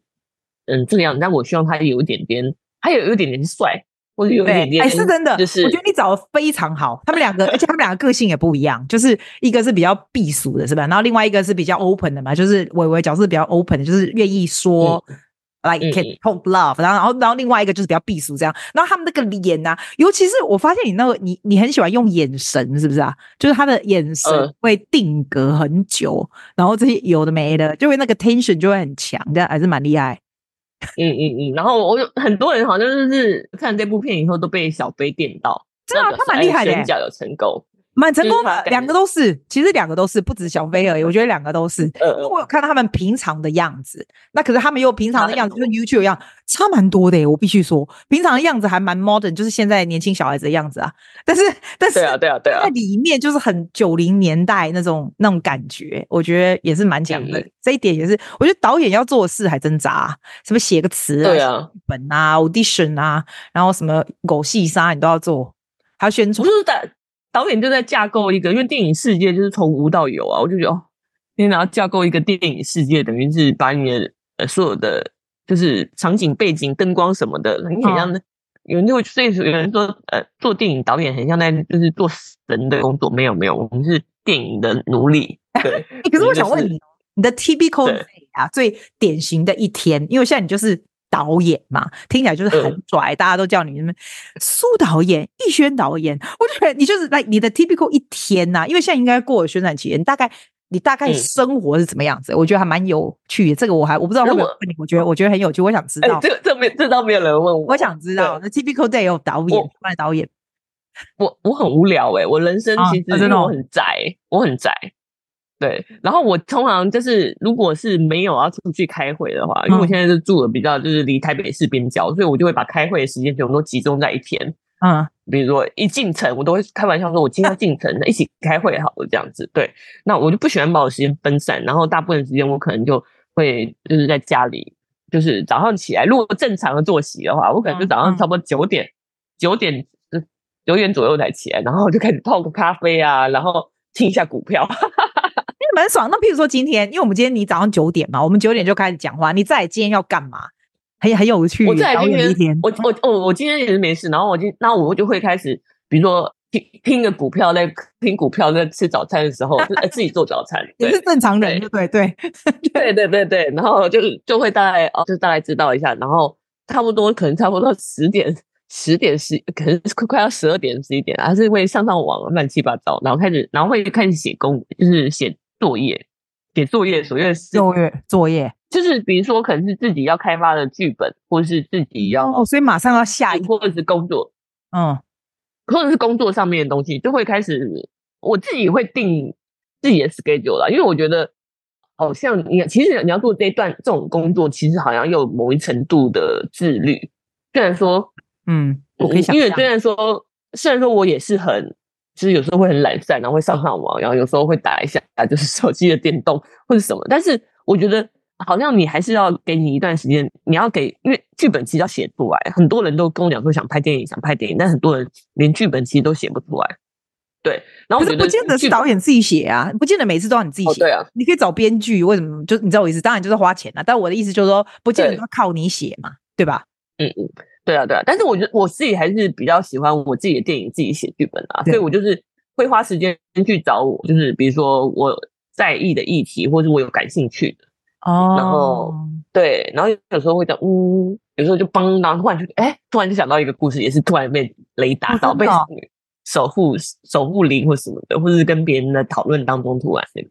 嗯这个样子，但我希望她有一点点，她有有一点点帅，或者有一点点，哎，是真的。就是我觉得你找的非常好，他们两个，而且他们两个个性也不一样，就是一个是比较避俗的，是吧？然后另外一个是比较 open 的嘛，就是伟伟角色比较 open 的，就是愿意说。嗯 Like can talk love，然后然后然后另外一个就是比较避俗这样，然后他们那个脸啊，尤其是我发现你那个你你很喜欢用眼神，是不是啊？就是他的眼神会定格很久，呃、然后这些有的没的，就会那个 tension 就会很强，这样还是蛮厉害。<laughs> 嗯嗯嗯。然后我有很多人好像就是看这部片以后都被小飞电到，真的、啊，他蛮厉害的，选角有成功。蛮成功的，两个都是，其实两个都是，不止小飞而已。我觉得两个都是。呃，我有看到他们平常的样子，那可是他们又平常的样子，跟 YouTube 一样，差蛮多的耶。我必须说，平常的样子还蛮 modern，就是现在年轻小孩子的样子啊。但是，但是，对啊，对啊，对啊，在里面就是很九零年代那种那种感觉，我觉得也是蛮强的。这一点也是，我觉得导演要做的事还真杂，什么写个词啊，本啊，audition 啊，然后什么狗戏杀你都要做，还要宣传。导演就在架构一个，因为电影世界就是从无到有啊，我就觉得哦，你然后架构一个电影世界，等于是把你的呃所有的就是场景背景、灯光什么的，很像的。哦、有人就会所以有人说，呃，做电影导演很像在就是做神的工作，没有没有，我们是电影的奴隶。对，<laughs> 可是我想问你，你的 typical day 啊，最典型的一天，因为现在你就是。导演嘛，听起来就是很拽，嗯、大家都叫你什么苏导演、逸轩导演。<laughs> 我觉得你就是来你的 typical 一天呐、啊，因为现在应该过了宣传期，你大概你大概生活是怎么样子？嗯、我觉得还蛮有趣的。这个我还我不知道会不会问你，我觉得我觉得很有趣，我想知道。欸、这这没这倒没有人问我，我想知道。那 typical day 有导演，外导演。我我很无聊哎、欸，我人生其实真的我很宅，我很宅。对，然后我通常就是，如果是没有要出去开会的话，因为我现在是住的比较就是离台北市边郊，所以我就会把开会的时间全部都集中在一天。嗯，比如说一进城，我都会开玩笑说，我今天要进城，一起开会好了这样子。对，那我就不喜欢把我时间分散，然后大部分时间我可能就会就是在家里，就是早上起来，如果正常的作息的话，我可能就早上差不多九点九点九点左右才起来，然后就开始泡个咖啡啊，然后听一下股票。蛮爽。那譬如说今天，因为我们今天你早上九点嘛，我们九点就开始讲话。你在今天要干嘛？很很有趣。我在今天，我我我我今天也是没事。然后我就，那我就会开始，比如说听听个股票，在听股票，在吃早餐的时候，自己做早餐。<laughs> 也是正常人，对对对对对对对。然后就就会大概哦，就大概知道一下。然后差不多可能差不多十点十点十，可能快快要十二点十一点，还是会上上网乱七八糟。然后开始，然后会开始写功，就是写。作业，写作业，所谓的作业，作业就是比如说可能是自己要开发的剧本，或者是自己要哦，所以马上要下一，或者是工作，嗯，或者是工作上面的东西，就会开始我自己会定自己的 schedule 了，因为我觉得好像你其实你要做这一段这种工作，其实好像有某一程度的自律，虽然说，嗯，我可以想，因为虽然说，虽然说我也是很。其实有时候会很懒散，然后会上上网，然后有时候会打一下，就是手机的电动或者什么。但是我觉得好像你还是要给你一段时间，你要给，因为剧本其实要写出来。很多人都跟我讲说想拍电影，想拍电影，但很多人连剧本其实都写不出来。对，然后我觉得不见得是导演自己写啊，不见得每次都要你自己写。对啊，你可以找编剧，为什么？就你知道我意思？当然就是花钱啊。但我的意思就是说，不见得要靠你写嘛，对吧？嗯嗯。对啊，对啊，但是我觉得我自己还是比较喜欢我自己的电影自己写剧本啊，所以我就是会花时间去找我，就是比如说我在意的议题，或是我有感兴趣的。哦，然后对，然后有时候会讲，嗯，有时候就嘣，然后突然就哎，突然就想到一个故事，也是突然被雷打到，哦、被 <laughs> 守护守护灵或什么的，或者是跟别人的讨论当中突然那个，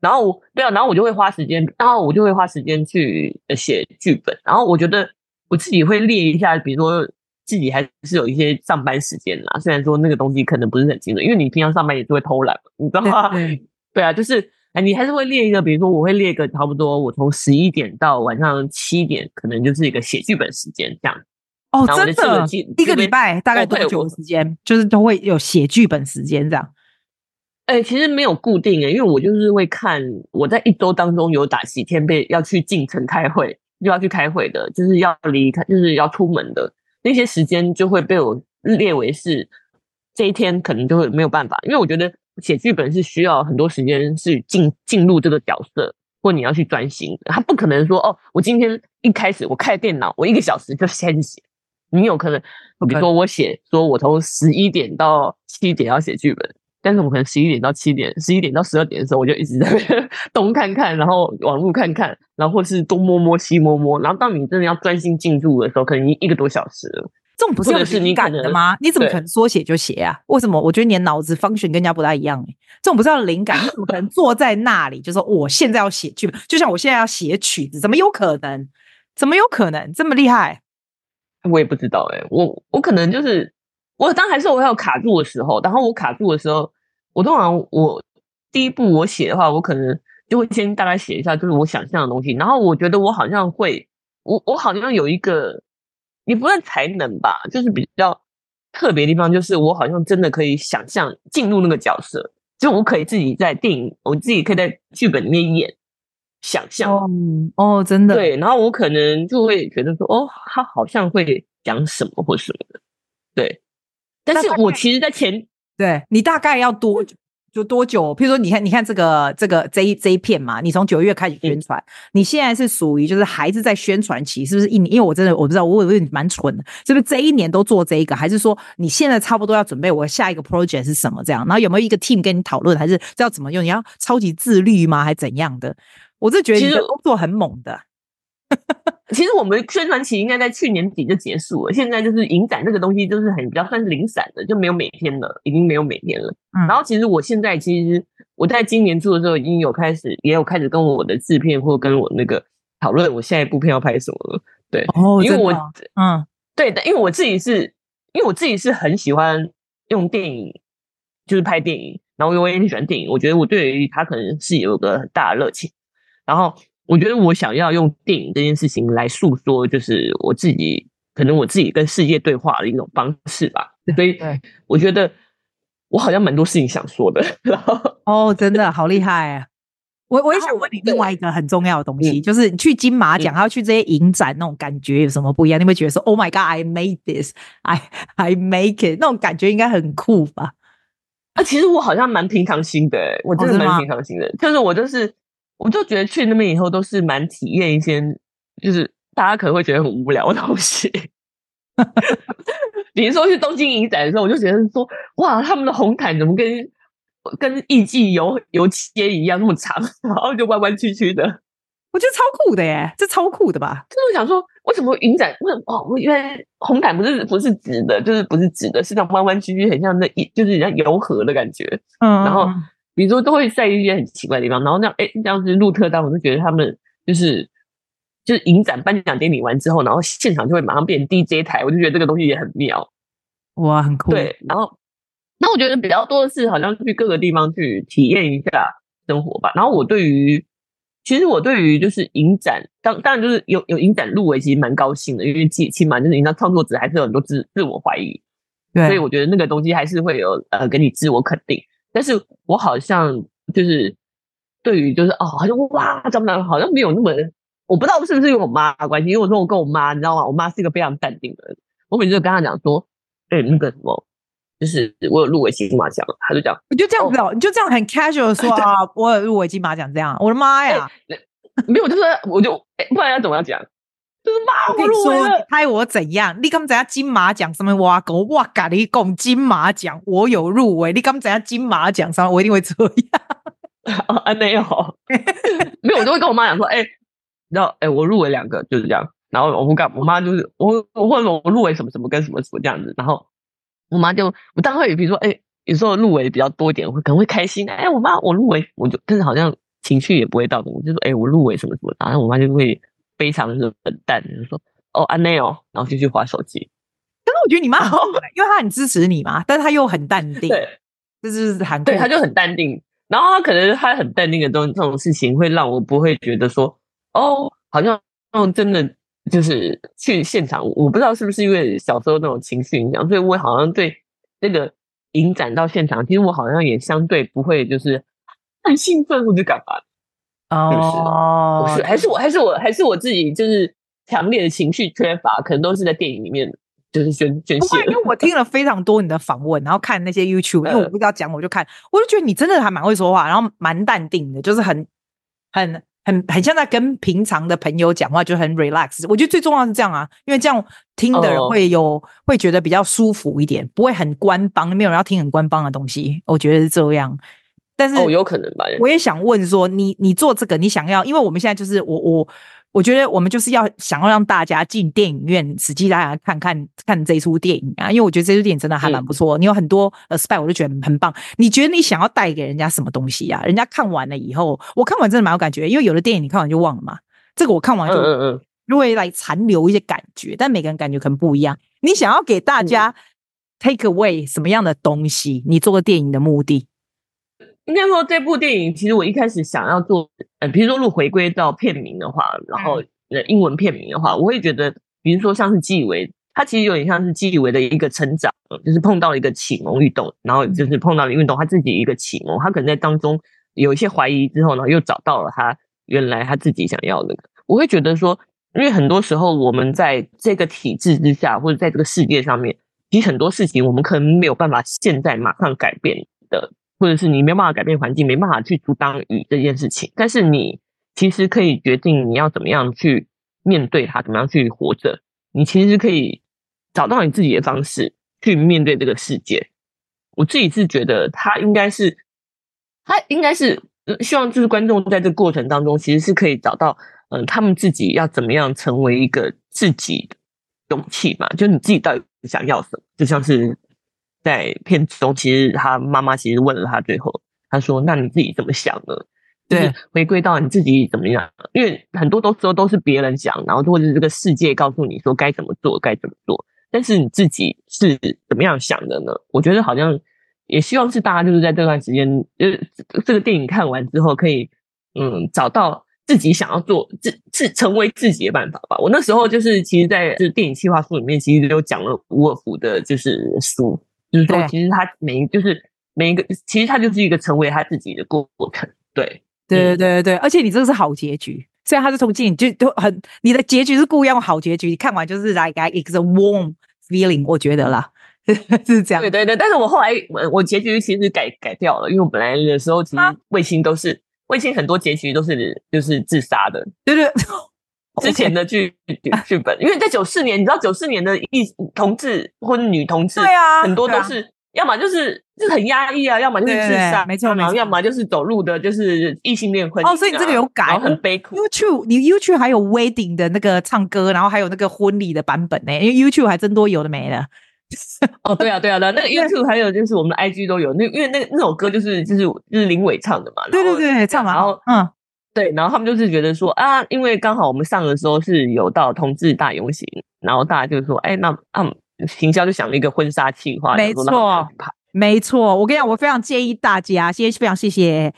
然后我对啊，然后我就会花时间，然后我就会花时间去写剧本，然后我觉得。我自己会列一下，比如说自己还是有一些上班时间啦。虽然说那个东西可能不是很精准，因为你平常上班也是会偷懒，你知道吗？<laughs> 对，啊，就是哎，你还是会列一个，比如说我会列一个差不多，我从十一点到晚上七点，可能就是一个写剧本时间这样。哦，真的，一个礼拜大概多久的时间？就是都会有写剧本时间这样。哎，其实没有固定诶，因为我就是会看我在一周当中有打几天被要去进城开会。就要去开会的，就是要离开，就是要出门的那些时间，就会被我列为是这一天，可能就会没有办法。因为我觉得写剧本是需要很多时间，是进进入这个角色，或你要去专心。他不可能说哦，我今天一开始我开电脑，我一个小时就先写。你有可能，比如说我写，说我从十一点到七点要写剧本。但是我可能十一点到七点，十一点到十二点的时候，我就一直在 <laughs> 东看看，然后网路看看，然后或是东摸摸西摸摸，然后到你真的要专心进入的时候，可能一一个多小时了。这种不是有灵感的吗？你怎么可能说写就写啊？为什么？我觉得你的脑子 function 跟人家不大一样哎。这种不是要灵感，你怎么可能坐在那里就说我现在要写剧本？就像我现在要写曲子，怎么有可能？怎么有可能这么厉害？我也不知道哎、欸，我我可能就是我当还是我要卡住的时候，然后我卡住的时候，我通常我第一步我写的话，我可能就会先大概写一下，就是我想象的东西，然后我觉得我好像会，我我好像有一个也不算才能吧，就是比较特别的地方，就是我好像真的可以想象进入那个角色，就我可以自己在电影，我自己可以在剧本里面演。想象哦，哦，真的对，然后我可能就会觉得说，哦，他好像会讲什么或什么的，对。但是我其实，在前对你大概要多久就多久？譬如说，你看，你看这个这个这一这一片嘛，你从九月开始宣传，嗯、你现在是属于就是还是在宣传期，是不是一年？因为我真的我不知道，我以为你蛮蠢的，是不是这一年都做这一个，还是说你现在差不多要准备我下一个 project 是什么这样？然后有没有一个 team 跟你讨论，还是这要怎么用？你要超级自律吗？还是怎样的？我是觉得其实工作很猛的。<laughs> 其实我们宣传期应该在去年底就结束了，现在就是影展这个东西就是很比较算是零散的，就没有每天了，已经没有每天了。嗯、然后其实我现在其实我在今年初的时候已经有开始，也有开始跟我的制片或跟我那个讨论我下一部片要拍什么了。对，哦，因为我嗯，对的，因为我自己是因为我自己是很喜欢用电影，就是拍电影，然后我也很喜欢电影，我觉得我对于它可能是有个很大的热情。然后我觉得我想要用电影这件事情来诉说，就是我自己可能我自己跟世界对话的一种方式吧。所以我觉得我好像蛮多事情想说的。<laughs> 然后哦，真的好厉害啊！我我也想问你另外一个很重要的东西，就是你去金马奖，还要去这些影展，那种感觉有什么不一样？你会觉得说，Oh my God，I made this，I <laughs> <laughs> I make it，那种感觉应该很酷吧？啊，其实我好像蛮平常心的，我真的蛮平常心的，就是我就是。我就觉得去那边以后都是蛮体验一些，就是大家可能会觉得很无聊的东西。<laughs> 比如说去东京影展的时候，我就觉得说，哇，他们的红毯怎么跟跟艺伎游游街一样那么长，然后就弯弯曲曲的，我觉得超酷的耶，这超酷的吧？就是我想说，为什么影展为什么哦？因为红毯不是不是直的，就是不是直的，是那种弯弯曲曲，很像那一就是像游河的感觉。嗯，然后。比如说都会在一些很奇怪的地方，然后那样哎，这样子鹿特丹，我就觉得他们就是就是影展颁奖典礼完之后，然后现场就会马上变 DJ 台，我就觉得这个东西也很妙，哇，很酷。对，然后那我觉得比较多的是好像去各个地方去体验一下生活吧。然后我对于其实我对于就是影展，当当然就是有有影展入围，其实蛮高兴的，因为起起码就是你知道创作者还是有很多自自我怀疑，对，所以我觉得那个东西还是会有呃给你自我肯定。但是我好像就是对于就是哦，好像哇，怎么好像没有那么，我不知道是不是因为我妈的关系，因为我说我跟我妈，你知道吗？我妈是一个非常淡定的人，我每次就跟她讲说，哎、欸，那个什么，就是我有入围金马奖，她就讲，你就这样子哦，你就这样很 casual 说 <laughs> 啊，我有入围金马奖这样，我的妈呀，欸、没有，就是我就哎、欸，不然要怎么样讲？就是骂，我跟你说，你猜我怎样？你刚才金马奖上面挖狗，我跟你讲金马奖，我有入围。你刚才金马奖上，我一定会这样。<laughs> 啊，没有，没有，我就会跟我妈讲说，哎、欸，然后哎，我入围两个，就是这样。然后我不干，我妈就是我，我或者我入围什么什么跟什么什么这样子。然后我妈就，我当然会比如说，哎、欸，有时候入围比较多一点，我可能会开心。哎、欸，我妈我入围，我就但是好像情绪也不会到，我就说，哎、欸，我入围什么什么。然后我妈就会。非常的冷淡，就说哦安内哦，然后就去划手机。但是我觉得你妈好，因为她很支持你嘛，但是她又很淡定。对，这是韩。对，她就很淡定。然后她可能她很淡定的东这种事情，会让我不会觉得说哦，好像哦真的就是去现场。我不知道是不是因为小时候那种情绪影响，所以我好像对那个影展到现场，其实我好像也相对不会就是很兴奋或者干嘛。哦，不是，还是我，还是我，还是我自己，就是强烈的情绪缺乏，可能都是在电影里面，就是宣宣泄。因为我 <laughs> 听了非常多你的访问，然后看那些 YouTube，因为我不知道讲，我就看，我就觉得你真的还蛮会说话，然后蛮淡定的，就是很、很、很、很像在跟平常的朋友讲话，就很 relax。我觉得最重要是这样啊，因为这样听的人会有会觉得比较舒服一点，不会很官方，没有人要听很官方的东西。我觉得是这样。但是哦，有可能吧。我也想问说，你你做这个，你想要？因为我们现在就是我我我觉得我们就是要想要让大家进电影院，实际大家看看看这一出电影啊。因为我觉得这出电影真的还蛮不错，嗯、你有很多呃 spec，我就觉得很棒。你觉得你想要带给人家什么东西啊？人家看完了以后，我看完真的蛮有感觉，因为有的电影你看完就忘了嘛。这个我看完就，嗯嗯嗯，就会来残留一些感觉，但每个人感觉可能不一样。你想要给大家 take away 什么样的东西？你做个电影的目的？应该说，这部电影其实我一开始想要做，呃，比如说，如果回归到片名的话，然后呃，英文片名的话，我会觉得，比如说像是纪委，它其实有点像是纪委的一个成长，就是碰到了一个启蒙运动，然后就是碰到了运动，他自己一个启蒙，他可能在当中有一些怀疑之后呢，又找到了他原来他自己想要的。我会觉得说，因为很多时候我们在这个体制之下，或者在这个世界上面，其实很多事情我们可能没有办法现在马上改变的。或者是你没办法改变环境，没办法去阻挡雨这件事情，但是你其实可以决定你要怎么样去面对它，怎么样去活着。你其实可以找到你自己的方式去面对这个世界。我自己是觉得他应该是，他应该是希望就是观众在这个过程当中，其实是可以找到嗯，他们自己要怎么样成为一个自己的勇气嘛，就你自己到底想要什么，就像是。在片中，其实他妈妈其实问了他，最后他说：“那你自己怎么想呢？”对，回归到你自己怎么样？因为很多都时候都是别人讲，然后或者是这个世界告诉你说该怎么做，该怎么做。但是你自己是怎么样想的呢？我觉得好像也希望是大家就是在这段时间，就是这个电影看完之后，可以嗯找到自己想要做自自成为自己的办法吧。我那时候就是其实，在就是电影计划书里面，其实就讲了伍尔夫的就是书。就是说，其实他每一就是每一个，其实他就是一个成为他自己的过程。对，对对对对，而且你这个是好结局，虽然他是从进就都很，你的结局是故意用好结局，你看完就是来给一个 warm feeling，我觉得啦，<laughs> 是这样。对对对，但是我后来我我结局其实改改掉了，因为我本来的时候其实卫星都是卫星很多结局都是就是自杀的，对对。之前的剧 <laughs> 剧本，因为在九四年，你知道九四年的异同志或女同志，对啊，很多都是要么就是就是很压抑啊，要么就是自杀，没错，没错，要么就是走路的就是异性恋婚姻。哦，所以你这个有改，很悲苦。YouTube，你 YouTube 还有 Wedding 的那个唱歌，然后还有那个婚礼的版本呢，因为 YouTube 还真多有的没了。<laughs> 哦，对啊，对啊，那那个 YouTube 还有就是我们的 IG 都有，那因为那那首歌就是就是就是林伟唱的嘛，对对对，唱完然后嗯。对，然后他们就是觉得说啊，因为刚好我们上的时候是有到同志大游行，然后大家就说，哎，那嗯，行销就想了一个婚纱计划，没错。没错，我跟你讲，我非常建议大家，先非常谢谢，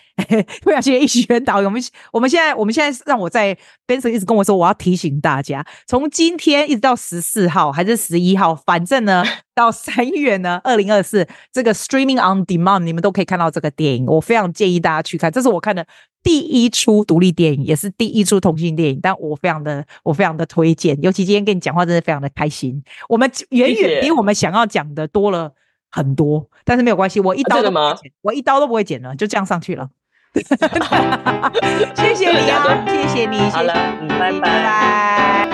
非常谢谢一瑄导演。我们我们现在我们现在让我在 Benson 一直跟我说，我要提醒大家，从今天一直到十四号还是十一号，反正呢到三月呢，二零二四这个 Streaming on Demand，你们都可以看到这个电影。我非常建议大家去看，这是我看的第一出独立电影，也是第一出同性电影，但我非常的我非常的推荐。尤其今天跟你讲话，真的非常的开心。我们远远比我们想要讲的多了。很多，但是没有关系，我一刀都不会剪，我一刀都不会剪了，就这样上去了。<laughs> <laughs> 谢谢你啊，谢谢你，谢谢。拜拜。